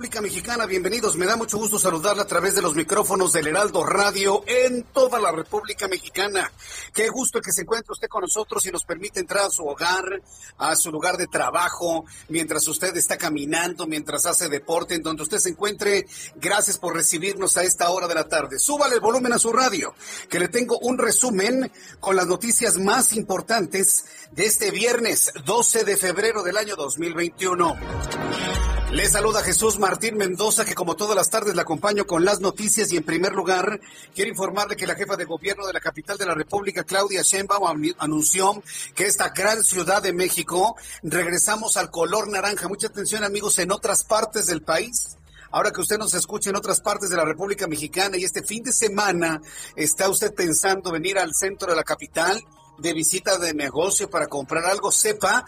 República Mexicana. Bienvenidos, me da mucho gusto saludarla a través de los micrófonos del Heraldo Radio en toda la República Mexicana. Qué gusto que se encuentre usted con nosotros y nos permite entrar a su hogar, a su lugar de trabajo, mientras usted está caminando, mientras hace deporte, en donde usted se encuentre. Gracias por recibirnos a esta hora de la tarde. Súbale el volumen a su radio, que le tengo un resumen con las noticias más importantes de este viernes 12 de febrero del año 2021. Le saluda Jesús Martín Mendoza, que como todas las tardes le acompaño con las noticias y en primer lugar quiero informarle que la jefa de gobierno de la capital de la República, Claudia Sheinbaum, anunció que esta gran ciudad de México regresamos al color naranja. Mucha atención amigos en otras partes del país. Ahora que usted nos escucha en otras partes de la República Mexicana y este fin de semana está usted pensando venir al centro de la capital de visita de negocio para comprar algo, sepa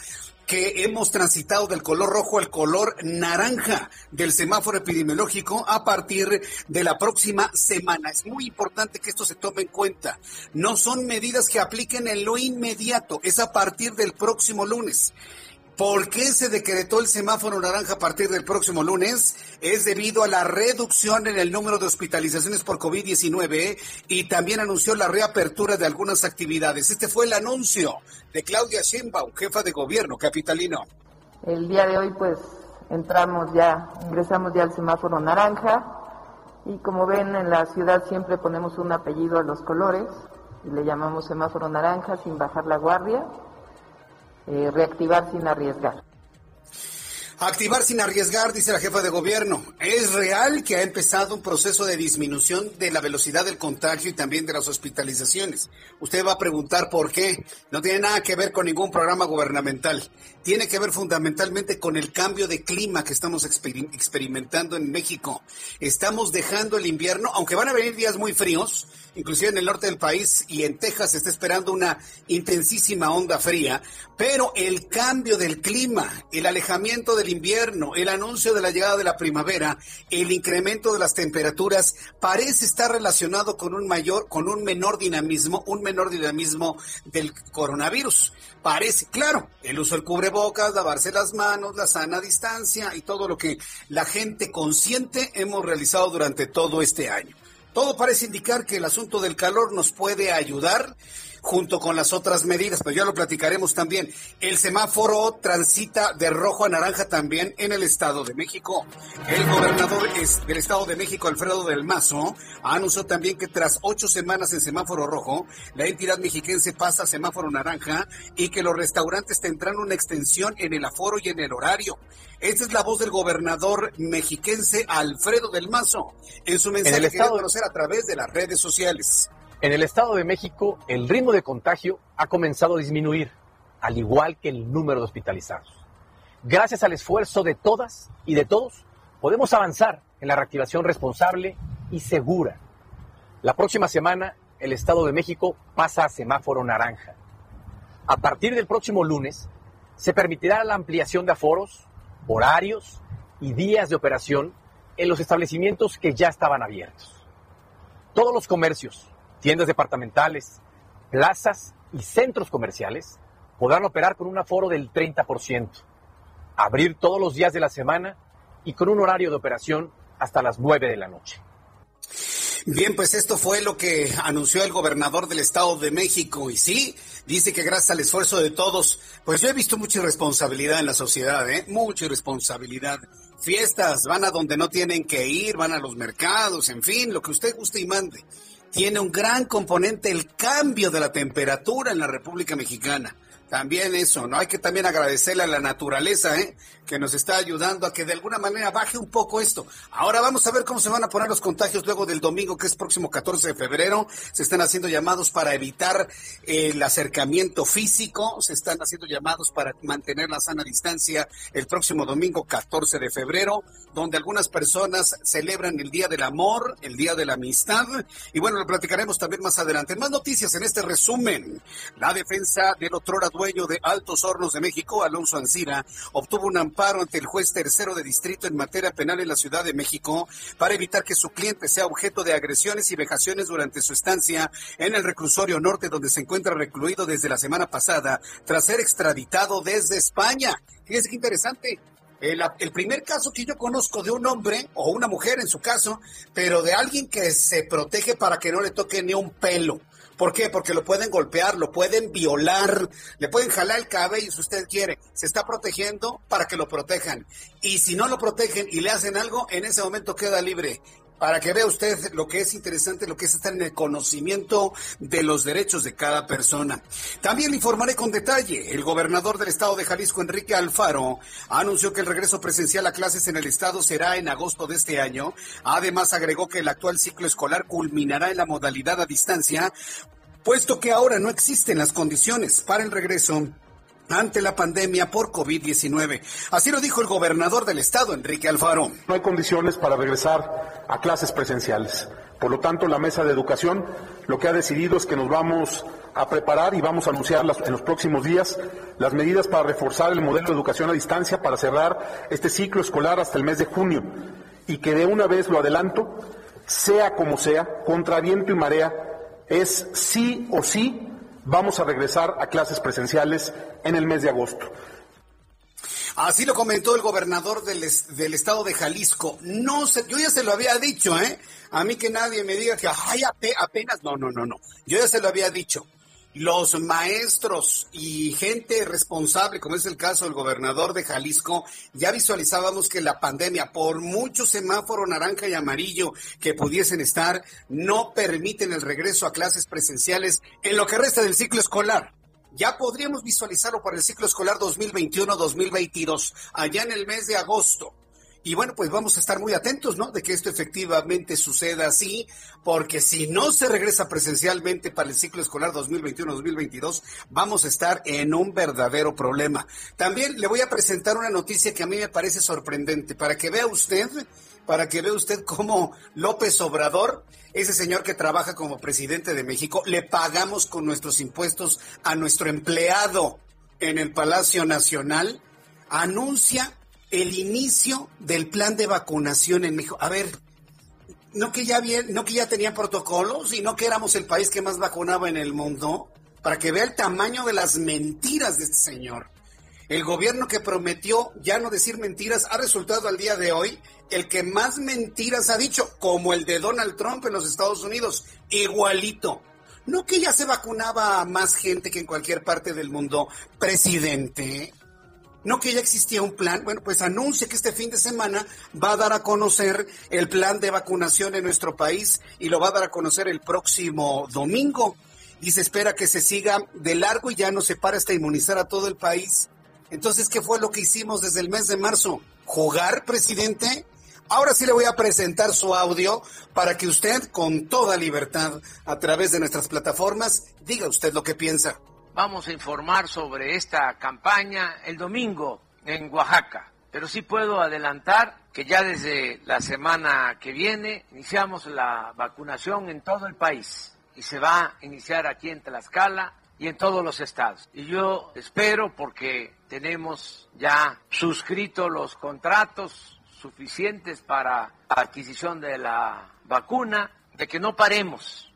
que hemos transitado del color rojo al color naranja del semáforo epidemiológico a partir de la próxima semana. Es muy importante que esto se tome en cuenta. No son medidas que apliquen en lo inmediato, es a partir del próximo lunes. ¿Por qué se decretó el semáforo naranja a partir del próximo lunes? Es debido a la reducción en el número de hospitalizaciones por COVID-19 y también anunció la reapertura de algunas actividades. Este fue el anuncio de Claudia Sheinbaum, jefa de gobierno capitalino. El día de hoy pues entramos ya, ingresamos ya al semáforo naranja y como ven en la ciudad siempre ponemos un apellido a los colores y le llamamos semáforo naranja sin bajar la guardia, eh, reactivar sin arriesgar. Activar sin arriesgar, dice la jefa de gobierno. Es real que ha empezado un proceso de disminución de la velocidad del contagio y también de las hospitalizaciones. Usted va a preguntar por qué. No tiene nada que ver con ningún programa gubernamental. Tiene que ver fundamentalmente con el cambio de clima que estamos experim- experimentando en México. Estamos dejando el invierno, aunque van a venir días muy fríos, inclusive en el norte del país y en Texas se está esperando una intensísima onda fría, pero el cambio del clima, el alejamiento del invierno, el anuncio de la llegada de la primavera, el incremento de las temperaturas parece estar relacionado con un mayor, con un menor dinamismo, un menor dinamismo del coronavirus. Parece, claro, el uso del cubrebocas, lavarse las manos, la sana distancia y todo lo que la gente consciente hemos realizado durante todo este año. Todo parece indicar que el asunto del calor nos puede ayudar junto con las otras medidas, pero ya lo platicaremos también. El semáforo transita de rojo a naranja también en el Estado de México. El gobernador del Estado de México, Alfredo del Mazo, anunció también que tras ocho semanas en semáforo rojo, la entidad mexiquense pasa a semáforo naranja y que los restaurantes tendrán una extensión en el aforo y en el horario. Esta es la voz del gobernador mexiquense Alfredo del Mazo en su mensaje el que dio a conocer a través de las redes sociales. En el Estado de México, el ritmo de contagio ha comenzado a disminuir, al igual que el número de hospitalizados. Gracias al esfuerzo de todas y de todos, podemos avanzar en la reactivación responsable y segura. La próxima semana, el Estado de México pasa a semáforo naranja. A partir del próximo lunes, se permitirá la ampliación de aforos, horarios y días de operación en los establecimientos que ya estaban abiertos. Todos los comercios, tiendas departamentales, plazas y centros comerciales podrán operar con un aforo del 30%, abrir todos los días de la semana y con un horario de operación hasta las 9 de la noche. Bien, pues esto fue lo que anunció el gobernador del Estado de México. Y sí, dice que gracias al esfuerzo de todos, pues yo he visto mucha irresponsabilidad en la sociedad, ¿eh? Mucha irresponsabilidad. Fiestas, van a donde no tienen que ir, van a los mercados, en fin, lo que usted guste y mande. Tiene un gran componente el cambio de la temperatura en la República Mexicana. También eso, ¿no? Hay que también agradecerle a la naturaleza, ¿eh? Que nos está ayudando a que de alguna manera baje un poco esto. Ahora vamos a ver cómo se van a poner los contagios luego del domingo, que es próximo 14 de febrero. Se están haciendo llamados para evitar el acercamiento físico, se están haciendo llamados para mantener la sana distancia el próximo domingo 14 de febrero, donde algunas personas celebran el Día del Amor, el Día de la Amistad. Y bueno, lo platicaremos también más adelante. Más noticias en este resumen. La defensa del otro dueño de Altos Hornos de México, Alonso Ancira, obtuvo un amparo ante el juez tercero de distrito en materia penal en la Ciudad de México para evitar que su cliente sea objeto de agresiones y vejaciones durante su estancia en el reclusorio norte donde se encuentra recluido desde la semana pasada tras ser extraditado desde España. Fíjense qué interesante. El, el, primer caso que yo conozco de un hombre o una mujer en su caso, pero de alguien que se protege para que no le toque ni un pelo. ¿Por qué? Porque lo pueden golpear, lo pueden violar, le pueden jalar el cabello si usted quiere. Se está protegiendo para que lo protejan. Y si no lo protegen y le hacen algo, en ese momento queda libre para que vea usted lo que es interesante, lo que es estar en el conocimiento de los derechos de cada persona. También le informaré con detalle. El gobernador del estado de Jalisco, Enrique Alfaro, anunció que el regreso presencial a clases en el estado será en agosto de este año. Además, agregó que el actual ciclo escolar culminará en la modalidad a distancia, puesto que ahora no existen las condiciones para el regreso ante la pandemia por COVID-19. Así lo dijo el gobernador del estado, Enrique Alfaro. No hay condiciones para regresar a clases presenciales. Por lo tanto, la mesa de educación lo que ha decidido es que nos vamos a preparar y vamos a anunciar en los próximos días las medidas para reforzar el modelo de educación a distancia para cerrar este ciclo escolar hasta el mes de junio y que de una vez lo adelanto, sea como sea, contra viento y marea, es sí o sí vamos a regresar a clases presenciales en el mes de agosto. Así lo comentó el gobernador del, del, estado de Jalisco. No sé, yo ya se lo había dicho, ¿eh? A mí que nadie me diga que, ay, apenas, no, no, no, no. Yo ya se lo había dicho los maestros y gente responsable, como es el caso del gobernador de Jalisco, ya visualizábamos que la pandemia, por mucho semáforo naranja y amarillo que pudiesen estar, no permiten el regreso a clases presenciales en lo que resta del ciclo escolar. Ya podríamos visualizarlo para el ciclo escolar 2021-2022, allá en el mes de agosto. Y bueno, pues vamos a estar muy atentos, ¿no? De que esto efectivamente suceda así, porque si no se regresa presencialmente para el ciclo escolar 2021-2022, vamos a estar en un verdadero problema. También le voy a presentar una noticia que a mí me parece sorprendente, para que vea usted, para que vea usted cómo López Obrador, ese señor que trabaja como presidente de México, le pagamos con nuestros impuestos a nuestro empleado en el Palacio Nacional, anuncia el inicio del plan de vacunación en México. A ver, no que ya bien, no que ya tenía protocolos y no que éramos el país que más vacunaba en el mundo, para que vea el tamaño de las mentiras de este señor. El gobierno que prometió ya no decir mentiras ha resultado al día de hoy el que más mentiras ha dicho, como el de Donald Trump en los Estados Unidos, igualito. No que ya se vacunaba a más gente que en cualquier parte del mundo, presidente. No que ya existía un plan, bueno, pues anuncia que este fin de semana va a dar a conocer el plan de vacunación en nuestro país y lo va a dar a conocer el próximo domingo. Y se espera que se siga de largo y ya no se para hasta inmunizar a todo el país. Entonces, ¿qué fue lo que hicimos desde el mes de marzo? ¿Jugar, presidente? Ahora sí le voy a presentar su audio para que usted, con toda libertad, a través de nuestras plataformas, diga usted lo que piensa. Vamos a informar sobre esta campaña el domingo en Oaxaca, pero sí puedo adelantar que ya desde la semana que viene iniciamos la vacunación en todo el país y se va a iniciar aquí en Tlaxcala y en todos los estados. Y yo espero porque tenemos ya suscrito los contratos suficientes para adquisición de la vacuna, de que no paremos.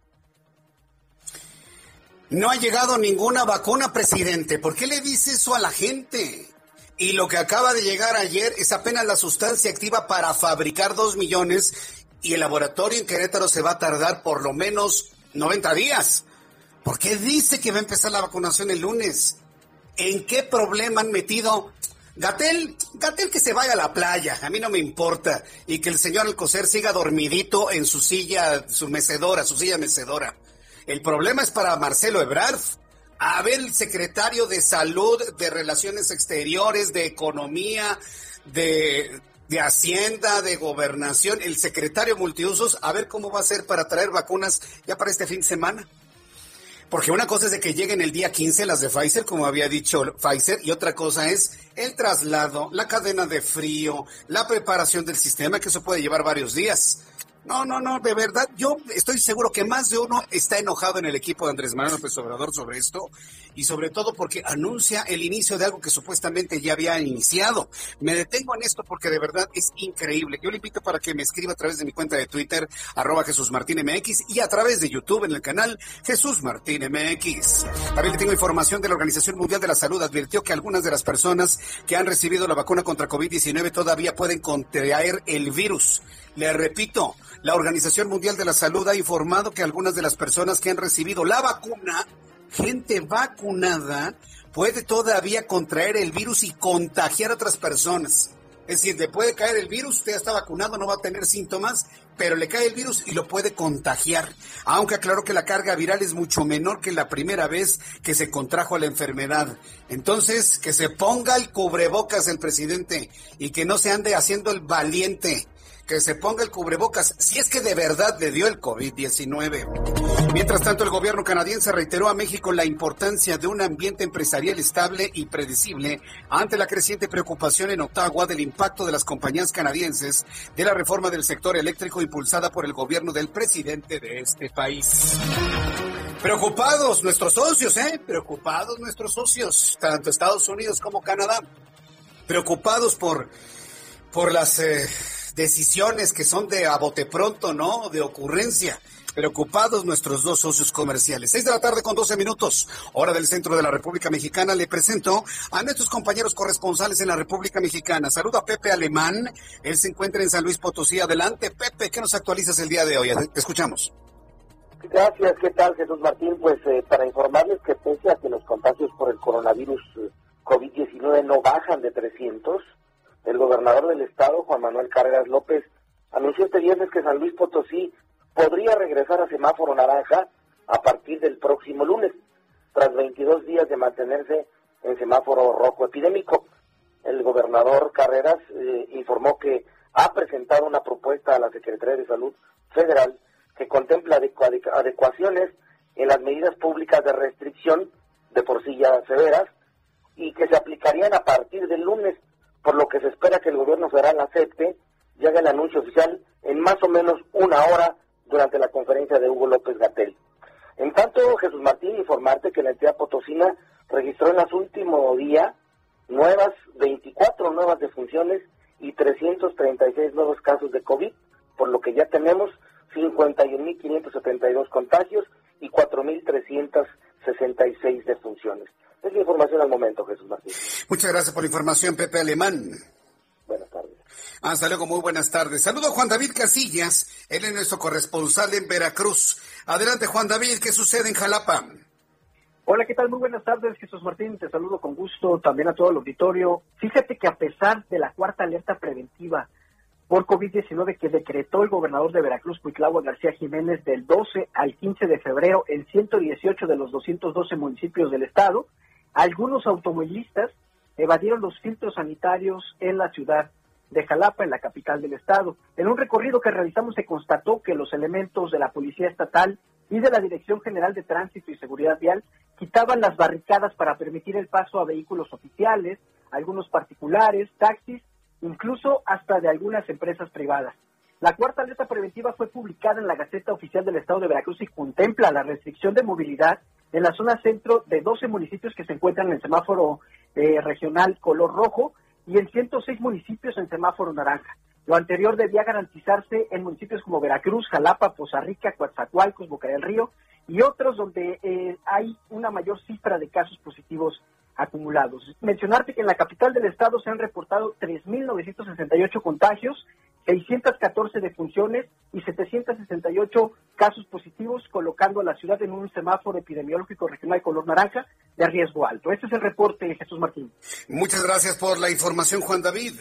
No ha llegado ninguna vacuna, presidente. ¿Por qué le dice eso a la gente? Y lo que acaba de llegar ayer es apenas la sustancia activa para fabricar dos millones y el laboratorio en Querétaro se va a tardar por lo menos 90 días. ¿Por qué dice que va a empezar la vacunación el lunes? ¿En qué problema han metido? Gatel, Gatel que se vaya a la playa, a mí no me importa. Y que el señor Alcocer siga dormidito en su silla, su mecedora, su silla mecedora. El problema es para Marcelo Ebrard. A ver, el secretario de Salud, de Relaciones Exteriores, de Economía, de, de Hacienda, de Gobernación, el secretario multiusos, a ver cómo va a ser para traer vacunas ya para este fin de semana. Porque una cosa es de que lleguen el día 15 las de Pfizer, como había dicho Pfizer, y otra cosa es el traslado, la cadena de frío, la preparación del sistema, que eso puede llevar varios días. No, no, no, de verdad, yo estoy seguro que más de uno está enojado en el equipo de Andrés Manuel López Obrador sobre esto y sobre todo porque anuncia el inicio de algo que supuestamente ya había iniciado. Me detengo en esto porque de verdad es increíble. Yo le invito para que me escriba a través de mi cuenta de Twitter, arroba Jesús Martín MX y a través de YouTube en el canal Jesús Martín MX. También le tengo información de la Organización Mundial de la Salud. Advirtió que algunas de las personas que han recibido la vacuna contra COVID-19 todavía pueden contraer el virus. Le repito, la Organización Mundial de la Salud ha informado que algunas de las personas que han recibido la vacuna, gente vacunada, puede todavía contraer el virus y contagiar a otras personas. Es decir, le puede caer el virus, usted está vacunado, no va a tener síntomas, pero le cae el virus y lo puede contagiar. Aunque aclaró que la carga viral es mucho menor que la primera vez que se contrajo la enfermedad. Entonces, que se ponga el cubrebocas el presidente y que no se ande haciendo el valiente que se ponga el cubrebocas si es que de verdad le dio el COVID-19. Mientras tanto, el gobierno canadiense reiteró a México la importancia de un ambiente empresarial estable y predecible ante la creciente preocupación en Ottawa del impacto de las compañías canadienses de la reforma del sector eléctrico impulsada por el gobierno del presidente de este país. Preocupados nuestros socios, ¿eh? Preocupados nuestros socios, tanto Estados Unidos como Canadá. Preocupados por, por las... Eh, decisiones que son de a bote pronto, ¿no? De ocurrencia. Preocupados nuestros dos socios comerciales. Seis de la tarde con doce minutos, hora del centro de la República Mexicana. Le presento a nuestros compañeros corresponsales en la República Mexicana. Saludo a Pepe Alemán. Él se encuentra en San Luis Potosí. Adelante, Pepe, ¿qué nos actualizas el día de hoy? Te escuchamos. Gracias, ¿qué tal Jesús Martín? Pues eh, para informarles que pese a que los contagios por el coronavirus eh, COVID-19 no bajan de 300, el gobernador del estado, Juan Manuel Cargas López, anunció este viernes que San Luis Potosí podría regresar a semáforo naranja a partir del próximo lunes, tras 22 días de mantenerse en semáforo rojo epidémico. El gobernador Carreras eh, informó que ha presentado una propuesta a la Secretaría de Salud Federal que contempla adecuaciones en las medidas públicas de restricción de por sí ya severas y que se aplicarían a partir del lunes por lo que se espera que el gobierno federal acepte y haga el anuncio oficial en más o menos una hora durante la conferencia de Hugo López Gatel. En tanto, Jesús Martín, informarte que la entidad potosina registró en los últimos días nuevas, 24 nuevas defunciones y 336 nuevos casos de COVID, por lo que ya tenemos 51.572 contagios y 4.366 defunciones. Es la información al momento, Jesús Martín. Muchas gracias por la información, Pepe Alemán. Buenas tardes. Hasta luego, muy buenas tardes. Saludo a Juan David Casillas, él es nuestro corresponsal en Veracruz. Adelante, Juan David, ¿qué sucede en Jalapa? Hola, ¿qué tal? Muy buenas tardes, Jesús Martín. Te saludo con gusto también a todo el auditorio. Fíjate que a pesar de la cuarta alerta preventiva por COVID-19 que decretó el gobernador de Veracruz, Cuitlagua García Jiménez, del 12 al 15 de febrero en 118 de los 212 municipios del estado, algunos automovilistas evadieron los filtros sanitarios en la ciudad de Jalapa, en la capital del estado. En un recorrido que realizamos se constató que los elementos de la Policía Estatal y de la Dirección General de Tránsito y Seguridad Vial quitaban las barricadas para permitir el paso a vehículos oficiales, algunos particulares, taxis, incluso hasta de algunas empresas privadas. La cuarta alerta preventiva fue publicada en la Gaceta Oficial del Estado de Veracruz y contempla la restricción de movilidad en la zona centro de 12 municipios que se encuentran en el semáforo eh, regional color rojo y en 106 municipios en semáforo naranja. Lo anterior debía garantizarse en municipios como Veracruz, Jalapa, Poza Rica, Coatzacoalcos, Boca del Río y otros donde eh, hay una mayor cifra de casos positivos acumulados. Mencionarte que en la capital del estado se han reportado 3.968 contagios, 614 defunciones y 768 casos positivos, colocando a la ciudad en un semáforo epidemiológico regional color naranja de riesgo alto. Este es el reporte, Jesús Martín. Muchas gracias por la información, Juan David.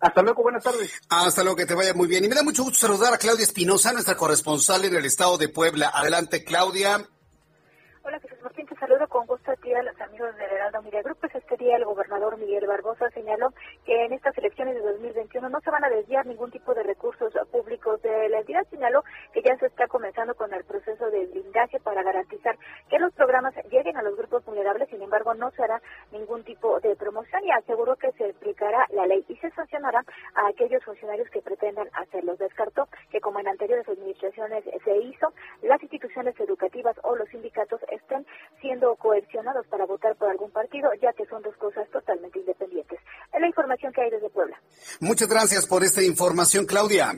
Hasta luego, buenas tardes. Hasta luego, que te vaya muy bien. Y me da mucho gusto saludar a Claudia Espinosa, nuestra corresponsal en el estado de Puebla. Adelante, Claudia. Hola, Jesús Martín, te saludo con gusto a ti a los amigos del Heraldo Media Group. Pues este día el gobernador Miguel Barbosa señaló en estas elecciones de 2021 no se van a desviar ningún tipo de recursos públicos de la entidad. Señaló que ya se está comenzando con el proceso de blindaje para garantizar que los programas lleguen a los grupos vulnerables. Sin embargo, no se hará ningún tipo de promoción y aseguró que se aplicará la ley y se sancionará a aquellos funcionarios que pretendan hacerlo. Descartó que como en anteriores administraciones se hizo, las instituciones educativas o los sindicatos estén siendo coercionados para votar por algún partido, ya que son dos cosas totalmente independientes. Es la información que hay desde Puebla. Muchas gracias por esta información, Claudia.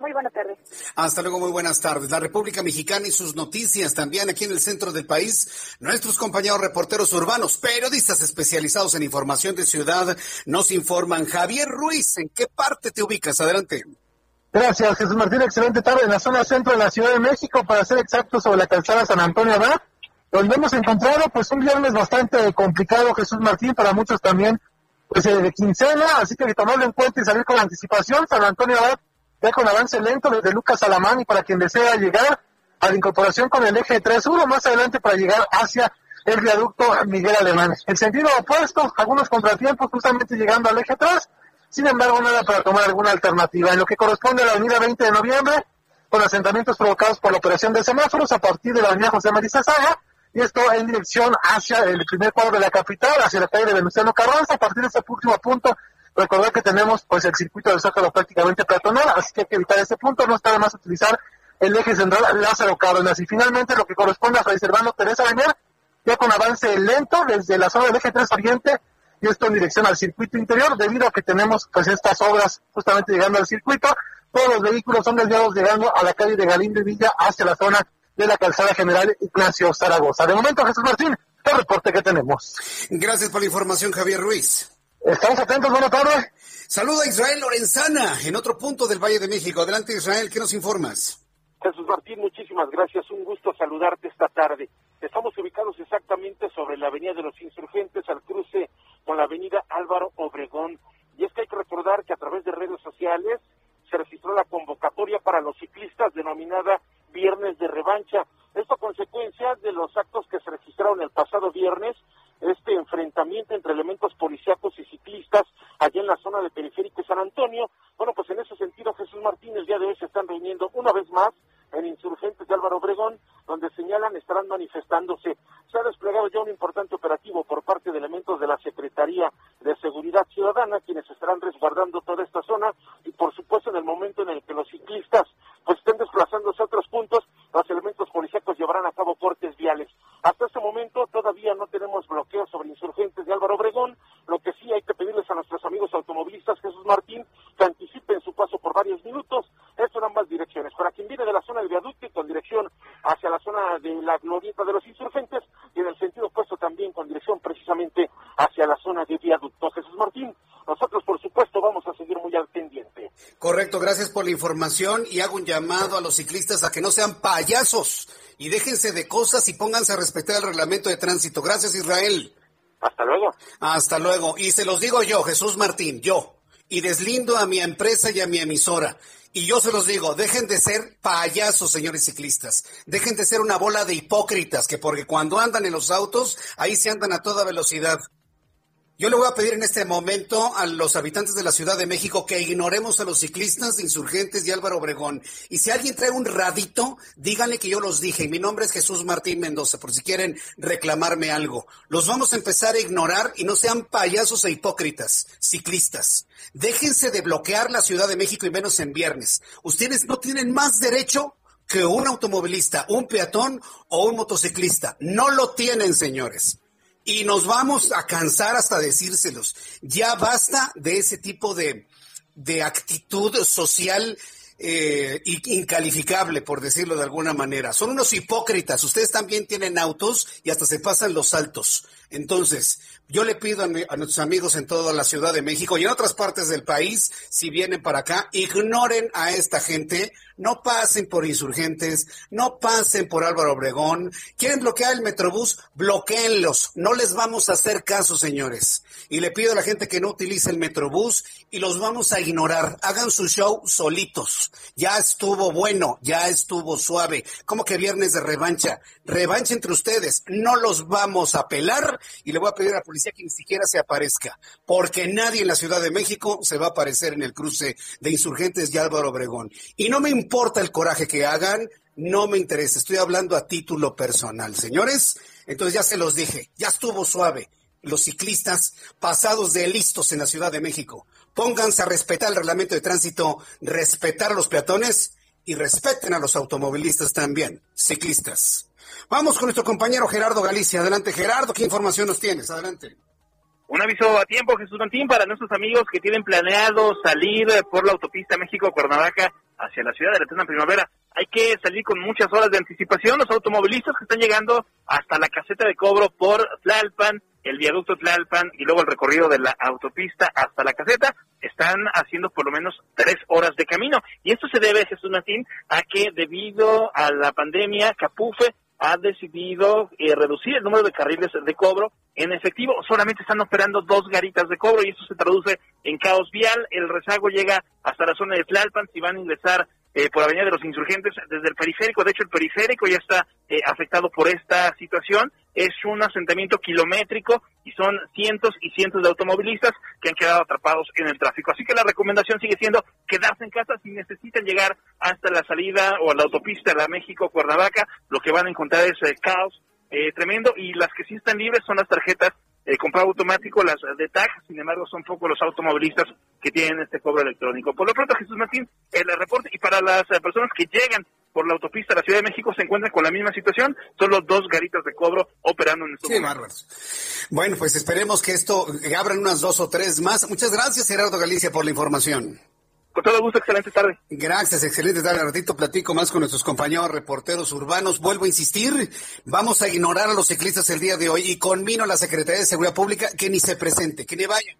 Muy buenas tardes. Hasta luego, muy buenas tardes. La República Mexicana y sus noticias también aquí en el centro del país. Nuestros compañeros reporteros urbanos, periodistas especializados en información de ciudad, nos informan. Javier Ruiz, ¿en qué parte te ubicas? Adelante. Gracias, Jesús Martín. Excelente tarde en la zona centro de la Ciudad de México, para ser exactos, sobre la calzada San Antonio Abad donde hemos encontrado pues un viernes bastante complicado, Jesús Martín, para muchos también, pues eh, quincena, así que tomarlo en cuenta y salir con anticipación. San Antonio Abad ya con avance lento desde Lucas Alamán y para quien desea llegar a la incorporación con el eje 3-1 más adelante para llegar hacia el viaducto Miguel Alemán. El sentido opuesto, algunos contratiempos justamente llegando al eje 3, sin embargo nada para tomar alguna alternativa. En lo que corresponde a la avenida 20 de noviembre, con asentamientos provocados por la operación de semáforos a partir de la avenida José María Saga, y esto en dirección hacia el primer cuadro de la capital, hacia la calle de Venustiano Carranza. A partir de ese último punto, recordar que tenemos pues el circuito del Zócalo prácticamente peatonal, así que hay que evitar ese punto, no está de más utilizar el eje central Lázaro Cárdenas. Y finalmente lo que corresponde a Fray Servando Teresa Bener, ya con avance lento desde la zona del eje 3 Oriente, y esto en dirección al circuito interior, debido a que tenemos pues estas obras justamente llegando al circuito, todos los vehículos son desviados llegando a la calle de Galindo y Villa hacia la zona de la calzada general Ignacio Zaragoza. De momento, Jesús Martín, el reporte que tenemos. Gracias por la información, Javier Ruiz. Estamos atentos, buena tarde. Saluda a Israel Lorenzana, en otro punto del Valle de México. Adelante, Israel, ¿qué nos informas? Jesús Martín, muchísimas gracias. Un gusto saludarte esta tarde. Estamos ubicados exactamente sobre la Avenida de los Insurgentes, al cruce con la Avenida Álvaro Obregón. Y es que hay que recordar que a través de redes sociales se registró la convocatoria para los ciclistas denominada Viernes de Revancha. Esto a consecuencia de los actos que se registraron el pasado viernes, este enfrentamiento entre elementos policíacos y ciclistas allá en la zona de Periférico San Antonio. Bueno, pues en ese sentido, Jesús Martínez, el día de hoy se están reuniendo una vez más en Insurgentes de Álvaro Obregón, donde señalan estarán manifestándose. Se ha desplegado ya un importante operativo por parte de elementos de la Secretaría de Seguridad Ciudadana, quienes estarán resguardando toda esta zona y por supuesto en el momento en el que los ciclistas pues estén desplazándose a otros puntos, los elementos policíacos llevarán a cabo cortes viales. Hasta este momento todavía no tenemos bloqueo sobre insurgentes de Álvaro Obregón, lo que sí hay que pedirles a nuestros amigos automovilistas, Jesús Martín, que anticipen su paso por varios minutos, esto en ambas direcciones. Para quien viene de la zona del viaducto con dirección hacia la zona de la glorieta de los insurgentes y en el sentido opuesto también con dirección precisamente hacia la zona de viaducto. Jesús Martín, nosotros por supuesto vamos a seguir muy al pendiente. Correcto, gracias por la información y hago un llamado a los ciclistas a que no sean payasos y déjense de cosas y pónganse a respetar el reglamento de tránsito. Gracias Israel. Hasta luego. Hasta luego. Y se los digo yo, Jesús Martín, yo. Y deslindo a mi empresa y a mi emisora. Y yo se los digo, dejen de ser payasos, señores ciclistas. Dejen de ser una bola de hipócritas, que porque cuando andan en los autos, ahí se andan a toda velocidad. Yo le voy a pedir en este momento a los habitantes de la Ciudad de México que ignoremos a los ciclistas Insurgentes y Álvaro Obregón. Y si alguien trae un radito, díganle que yo los dije. Mi nombre es Jesús Martín Mendoza, por si quieren reclamarme algo. Los vamos a empezar a ignorar y no sean payasos e hipócritas, ciclistas. Déjense de bloquear la Ciudad de México y menos en viernes. Ustedes no tienen más derecho que un automovilista, un peatón o un motociclista. No lo tienen, señores y nos vamos a cansar hasta decírselos. Ya basta de ese tipo de de actitud social eh, incalificable, por decirlo de alguna manera. Son unos hipócritas. Ustedes también tienen autos y hasta se pasan los saltos. Entonces, yo le pido a, nuestros amigos en toda la Ciudad de México y en otras partes del país, si vienen para acá, ignoren a esta gente, no pasen por insurgentes, no pasen por Álvaro Obregón. ¿Quieren bloquear el Metrobús? Bloqueenlos. No les vamos a hacer caso, señores. Y le pido a la gente que no utilice el Metrobús y los vamos a ignorar. Hagan su show solitos. Ya estuvo bueno, ya estuvo suave. Como que viernes de revancha. Revancha entre ustedes. No los vamos a pelar y le voy a pedir a la policía que ni siquiera se aparezca, porque nadie en la Ciudad de México se va a aparecer en el cruce de insurgentes de Álvaro Obregón. Y no me importa el coraje que hagan, no me interesa, estoy hablando a título personal. Señores, entonces ya se los dije, ya estuvo suave. Los ciclistas pasados de listos en la Ciudad de México, pónganse a respetar el reglamento de tránsito, respetar a los peatones y respeten a los automovilistas también, ciclistas. Vamos con nuestro compañero Gerardo Galicia. Adelante, Gerardo, ¿qué información nos tienes? Adelante. Un aviso a tiempo, Jesús Antín, para nuestros amigos que tienen planeado salir por la autopista México-Cuernavaca hacia la ciudad de la Eterna Primavera. Hay que salir con muchas horas de anticipación. Los automovilistas que están llegando hasta la caseta de cobro por Tlalpan, el viaducto Tlalpan y luego el recorrido de la autopista hasta la caseta, están haciendo por lo menos tres horas de camino. Y esto se debe, Jesús Martín, a que debido a la pandemia, Capufe ha decidido eh, reducir el número de carriles de cobro en efectivo. Solamente están operando dos garitas de cobro y eso se traduce en caos vial. El rezago llega hasta la zona de Tlalpan. Si van a ingresar eh, por Avenida de los Insurgentes desde el periférico. De hecho, el periférico ya está eh, afectado por esta situación. Es un asentamiento kilométrico y son cientos y cientos de automovilistas que han quedado atrapados en el tráfico. Así que la recomendación sigue siendo quedarse en casa si necesitan llegar hasta la salida o a la autopista de la México-Cuernavaca. Lo que van a encontrar es eh, caos tremendo y las que sí están libres son las tarjetas eh, comprado automático, las de TAG, sin embargo son pocos los automovilistas que tienen este cobro electrónico. Por lo pronto, Jesús Martín, el reporte, y para las eh, personas que llegan por la autopista a la Ciudad de México se encuentran con la misma situación, son los dos garitas de cobro operando en este sí, Bueno, pues esperemos que esto abran unas dos o tres más. Muchas gracias, Gerardo Galicia, por la información. Con todo gusto, excelente tarde. Gracias, excelente tarde. Al ratito platico más con nuestros compañeros reporteros urbanos. Vuelvo a insistir, vamos a ignorar a los ciclistas el día de hoy y conmino a la Secretaría de Seguridad Pública que ni se presente, que ni vayan.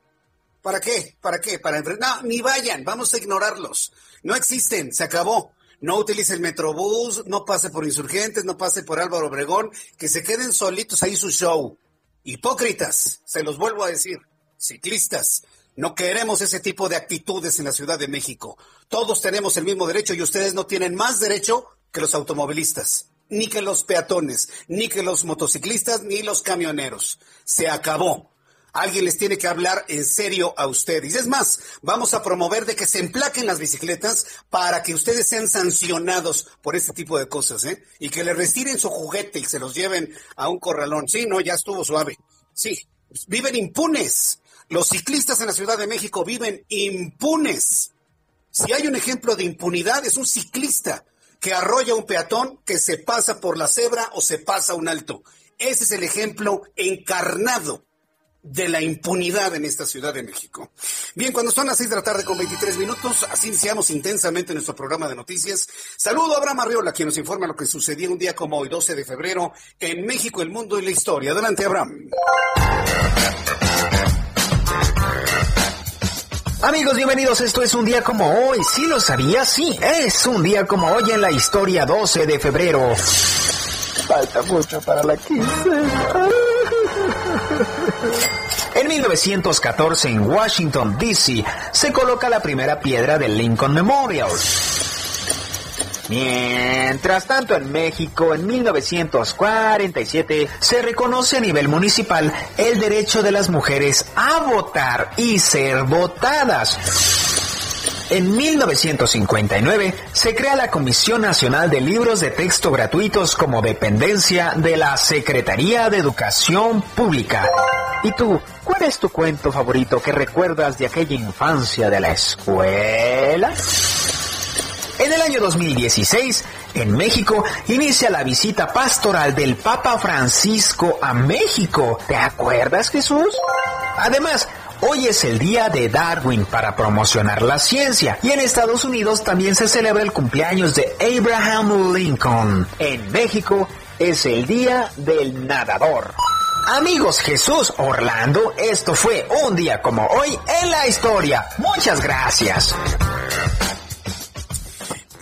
¿Para qué? ¿Para qué? Para No, ni vayan, vamos a ignorarlos. No existen, se acabó. No utilice el Metrobús, no pase por Insurgentes, no pase por Álvaro Obregón, que se queden solitos ahí su show. Hipócritas, se los vuelvo a decir, ciclistas no queremos ese tipo de actitudes en la Ciudad de México. Todos tenemos el mismo derecho y ustedes no tienen más derecho que los automovilistas, ni que los peatones, ni que los motociclistas, ni los camioneros. Se acabó. Alguien les tiene que hablar en serio a ustedes. Es más, vamos a promover de que se emplaquen las bicicletas para que ustedes sean sancionados por este tipo de cosas, ¿eh? Y que le retiren su juguete y se los lleven a un corralón. Sí, no, ya estuvo suave. Sí, viven impunes. Los ciclistas en la Ciudad de México viven impunes. Si hay un ejemplo de impunidad, es un ciclista que arrolla un peatón que se pasa por la cebra o se pasa un alto. Ese es el ejemplo encarnado de la impunidad en esta Ciudad de México. Bien, cuando son las seis de la tarde con 23 minutos, así iniciamos intensamente nuestro programa de noticias. Saludo a Abraham Arriola, quien nos informa lo que sucedió un día como hoy, 12 de febrero, en México, el mundo y la historia. Adelante, Abraham. Amigos, bienvenidos. Esto es un día como hoy. ¿Sí lo sabía? Sí, es un día como hoy en la historia 12 de febrero. Falta mucho para la quincena. En 1914, en Washington, D.C., se coloca la primera piedra del Lincoln Memorial. Mientras tanto, en México, en 1947, se reconoce a nivel municipal el derecho de las mujeres a votar y ser votadas. En 1959 se crea la Comisión Nacional de Libros de Texto Gratuitos como dependencia de la Secretaría de Educación Pública. ¿Y tú, cuál es tu cuento favorito que recuerdas de aquella infancia de la escuela? En el año 2016, en México, inicia la visita pastoral del Papa Francisco a México. ¿Te acuerdas, Jesús? Además, Hoy es el día de Darwin para promocionar la ciencia y en Estados Unidos también se celebra el cumpleaños de Abraham Lincoln. En México es el día del nadador. Amigos Jesús Orlando, esto fue un día como hoy en la historia. Muchas gracias.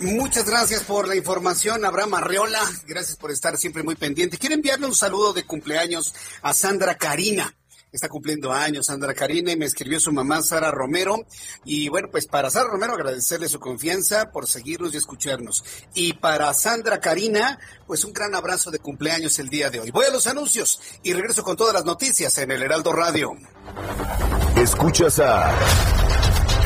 Muchas gracias por la información, Abraham Arreola. Gracias por estar siempre muy pendiente. Quiero enviarle un saludo de cumpleaños a Sandra Karina. Está cumpliendo años Sandra Karina y me escribió su mamá Sara Romero. Y bueno, pues para Sara Romero agradecerle su confianza por seguirnos y escucharnos. Y para Sandra Karina, pues un gran abrazo de cumpleaños el día de hoy. Voy a los anuncios y regreso con todas las noticias en el Heraldo Radio. Escuchas a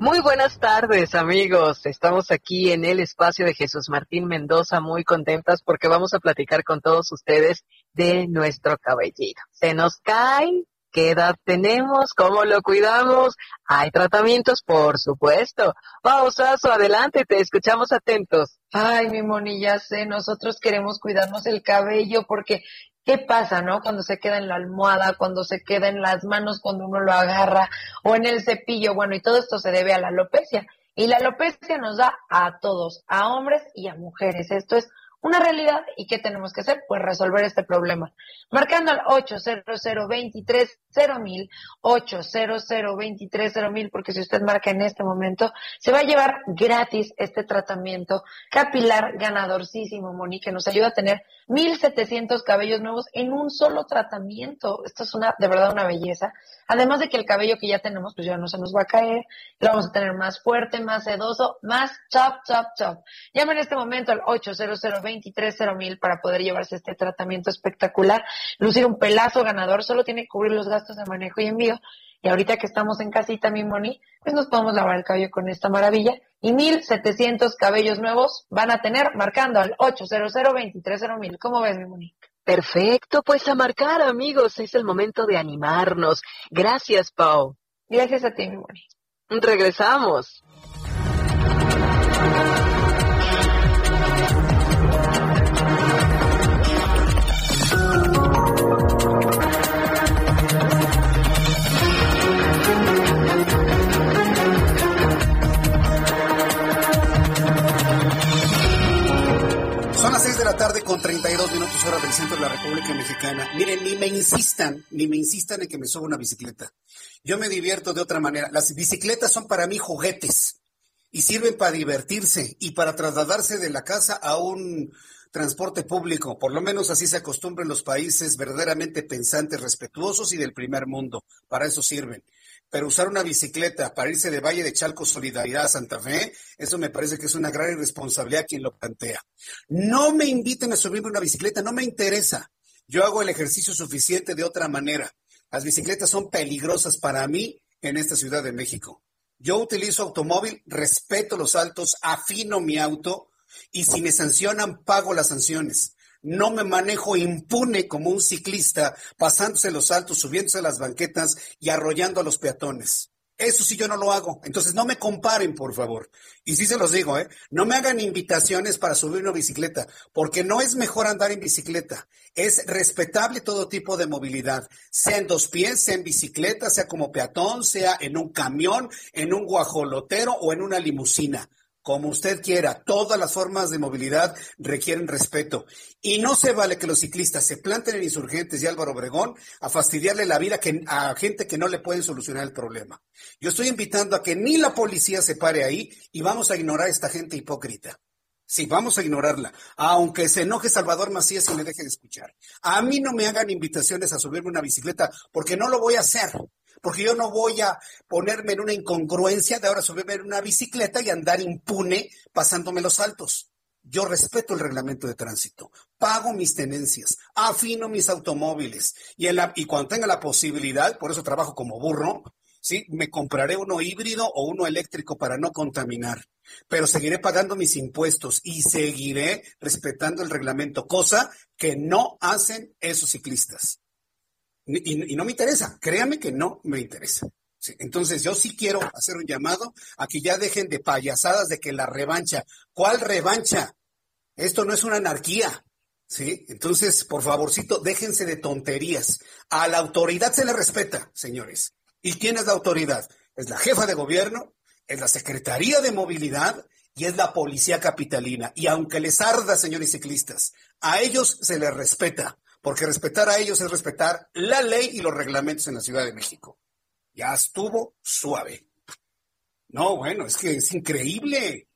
Muy buenas tardes amigos, estamos aquí en el espacio de Jesús Martín Mendoza muy contentas porque vamos a platicar con todos ustedes de nuestro cabellito. ¿Se nos cae? ¿Qué edad tenemos? ¿Cómo lo cuidamos? ¿Hay tratamientos? Por supuesto. Pausazo, adelante, te escuchamos atentos. Ay, mi moni, ya sé, nosotros queremos cuidarnos el cabello porque ¿Qué pasa, no? Cuando se queda en la almohada, cuando se queda en las manos, cuando uno lo agarra, o en el cepillo, bueno, y todo esto se debe a la alopecia. Y la alopecia nos da a todos, a hombres y a mujeres. Esto es una realidad y ¿qué tenemos que hacer? Pues resolver este problema. Marcando al 800 23 mil, 800 23 mil, porque si usted marca en este momento, se va a llevar gratis este tratamiento capilar ganadorcísimo, Moni, que nos ayuda a tener 1700 cabellos nuevos en un solo tratamiento. Esto es una, de verdad, una belleza. Además de que el cabello que ya tenemos, pues ya no se nos va a caer, lo vamos a tener más fuerte, más sedoso, más chop, chop, chop. Llama en este momento al 800 mil para poder llevarse este tratamiento espectacular, lucir un pelazo ganador, solo tiene que cubrir los gastos de manejo y envío. Y ahorita que estamos en casita, mi Moni, pues nos podemos lavar el cabello con esta maravilla. Y 1700 cabellos nuevos van a tener marcando al 800 mil. ¿Cómo ves, mi Moni? Perfecto, pues a marcar, amigos. Es el momento de animarnos. Gracias, Pau. Gracias a ti, mi Moni. Regresamos. Tarde con 32 minutos hora del centro de la República Mexicana. Miren, ni me insistan, ni me insistan en que me suba una bicicleta. Yo me divierto de otra manera. Las bicicletas son para mí juguetes y sirven para divertirse y para trasladarse de la casa a un transporte público. Por lo menos así se acostumbran los países verdaderamente pensantes, respetuosos y del primer mundo. Para eso sirven. Pero usar una bicicleta para irse de Valle de Chalco Solidaridad a Santa Fe, eso me parece que es una gran irresponsabilidad quien lo plantea. No me inviten a subirme una bicicleta, no me interesa. Yo hago el ejercicio suficiente de otra manera. Las bicicletas son peligrosas para mí en esta Ciudad de México. Yo utilizo automóvil, respeto los altos, afino mi auto y si me sancionan, pago las sanciones. No me manejo impune como un ciclista, pasándose los altos, subiéndose a las banquetas y arrollando a los peatones. Eso sí yo no lo hago. Entonces no me comparen, por favor. Y sí se los digo, ¿eh? No me hagan invitaciones para subir una bicicleta, porque no es mejor andar en bicicleta. Es respetable todo tipo de movilidad, sea en dos pies, sea en bicicleta, sea como peatón, sea en un camión, en un guajolotero o en una limusina como usted quiera. Todas las formas de movilidad requieren respeto. Y no se vale que los ciclistas se planten en Insurgentes y Álvaro Obregón a fastidiarle la vida a gente que no le pueden solucionar el problema. Yo estoy invitando a que ni la policía se pare ahí y vamos a ignorar a esta gente hipócrita. Sí, vamos a ignorarla, aunque se enoje Salvador Macías y me deje de escuchar. A mí no me hagan invitaciones a subirme una bicicleta porque no lo voy a hacer porque yo no voy a ponerme en una incongruencia de ahora subirme en una bicicleta y andar impune pasándome los saltos. Yo respeto el reglamento de tránsito, pago mis tenencias, afino mis automóviles y, en la, y cuando tenga la posibilidad, por eso trabajo como burro, ¿sí? Me compraré uno híbrido o uno eléctrico para no contaminar, pero seguiré pagando mis impuestos y seguiré respetando el reglamento, cosa que no hacen esos ciclistas. Y, no me interesa, créame que no me interesa. entonces yo sí quiero hacer un llamado a que ya dejen de payasadas de que la revancha, ¿cuál revancha? Esto no es una anarquía. ¿Sí? Entonces, por favorcito, déjense de tonterías. A la autoridad se le respeta, señores. ¿Y quién es la autoridad? Es la jefa de gobierno, es la Secretaría de Movilidad y es la Policía Capitalina. Y aunque les arda, señores ciclistas, a ellos se les respeta, porque respetar a ellos es respetar la ley y los reglamentos en la Ciudad de México. Ya estuvo suave. No, bueno, es que es increíble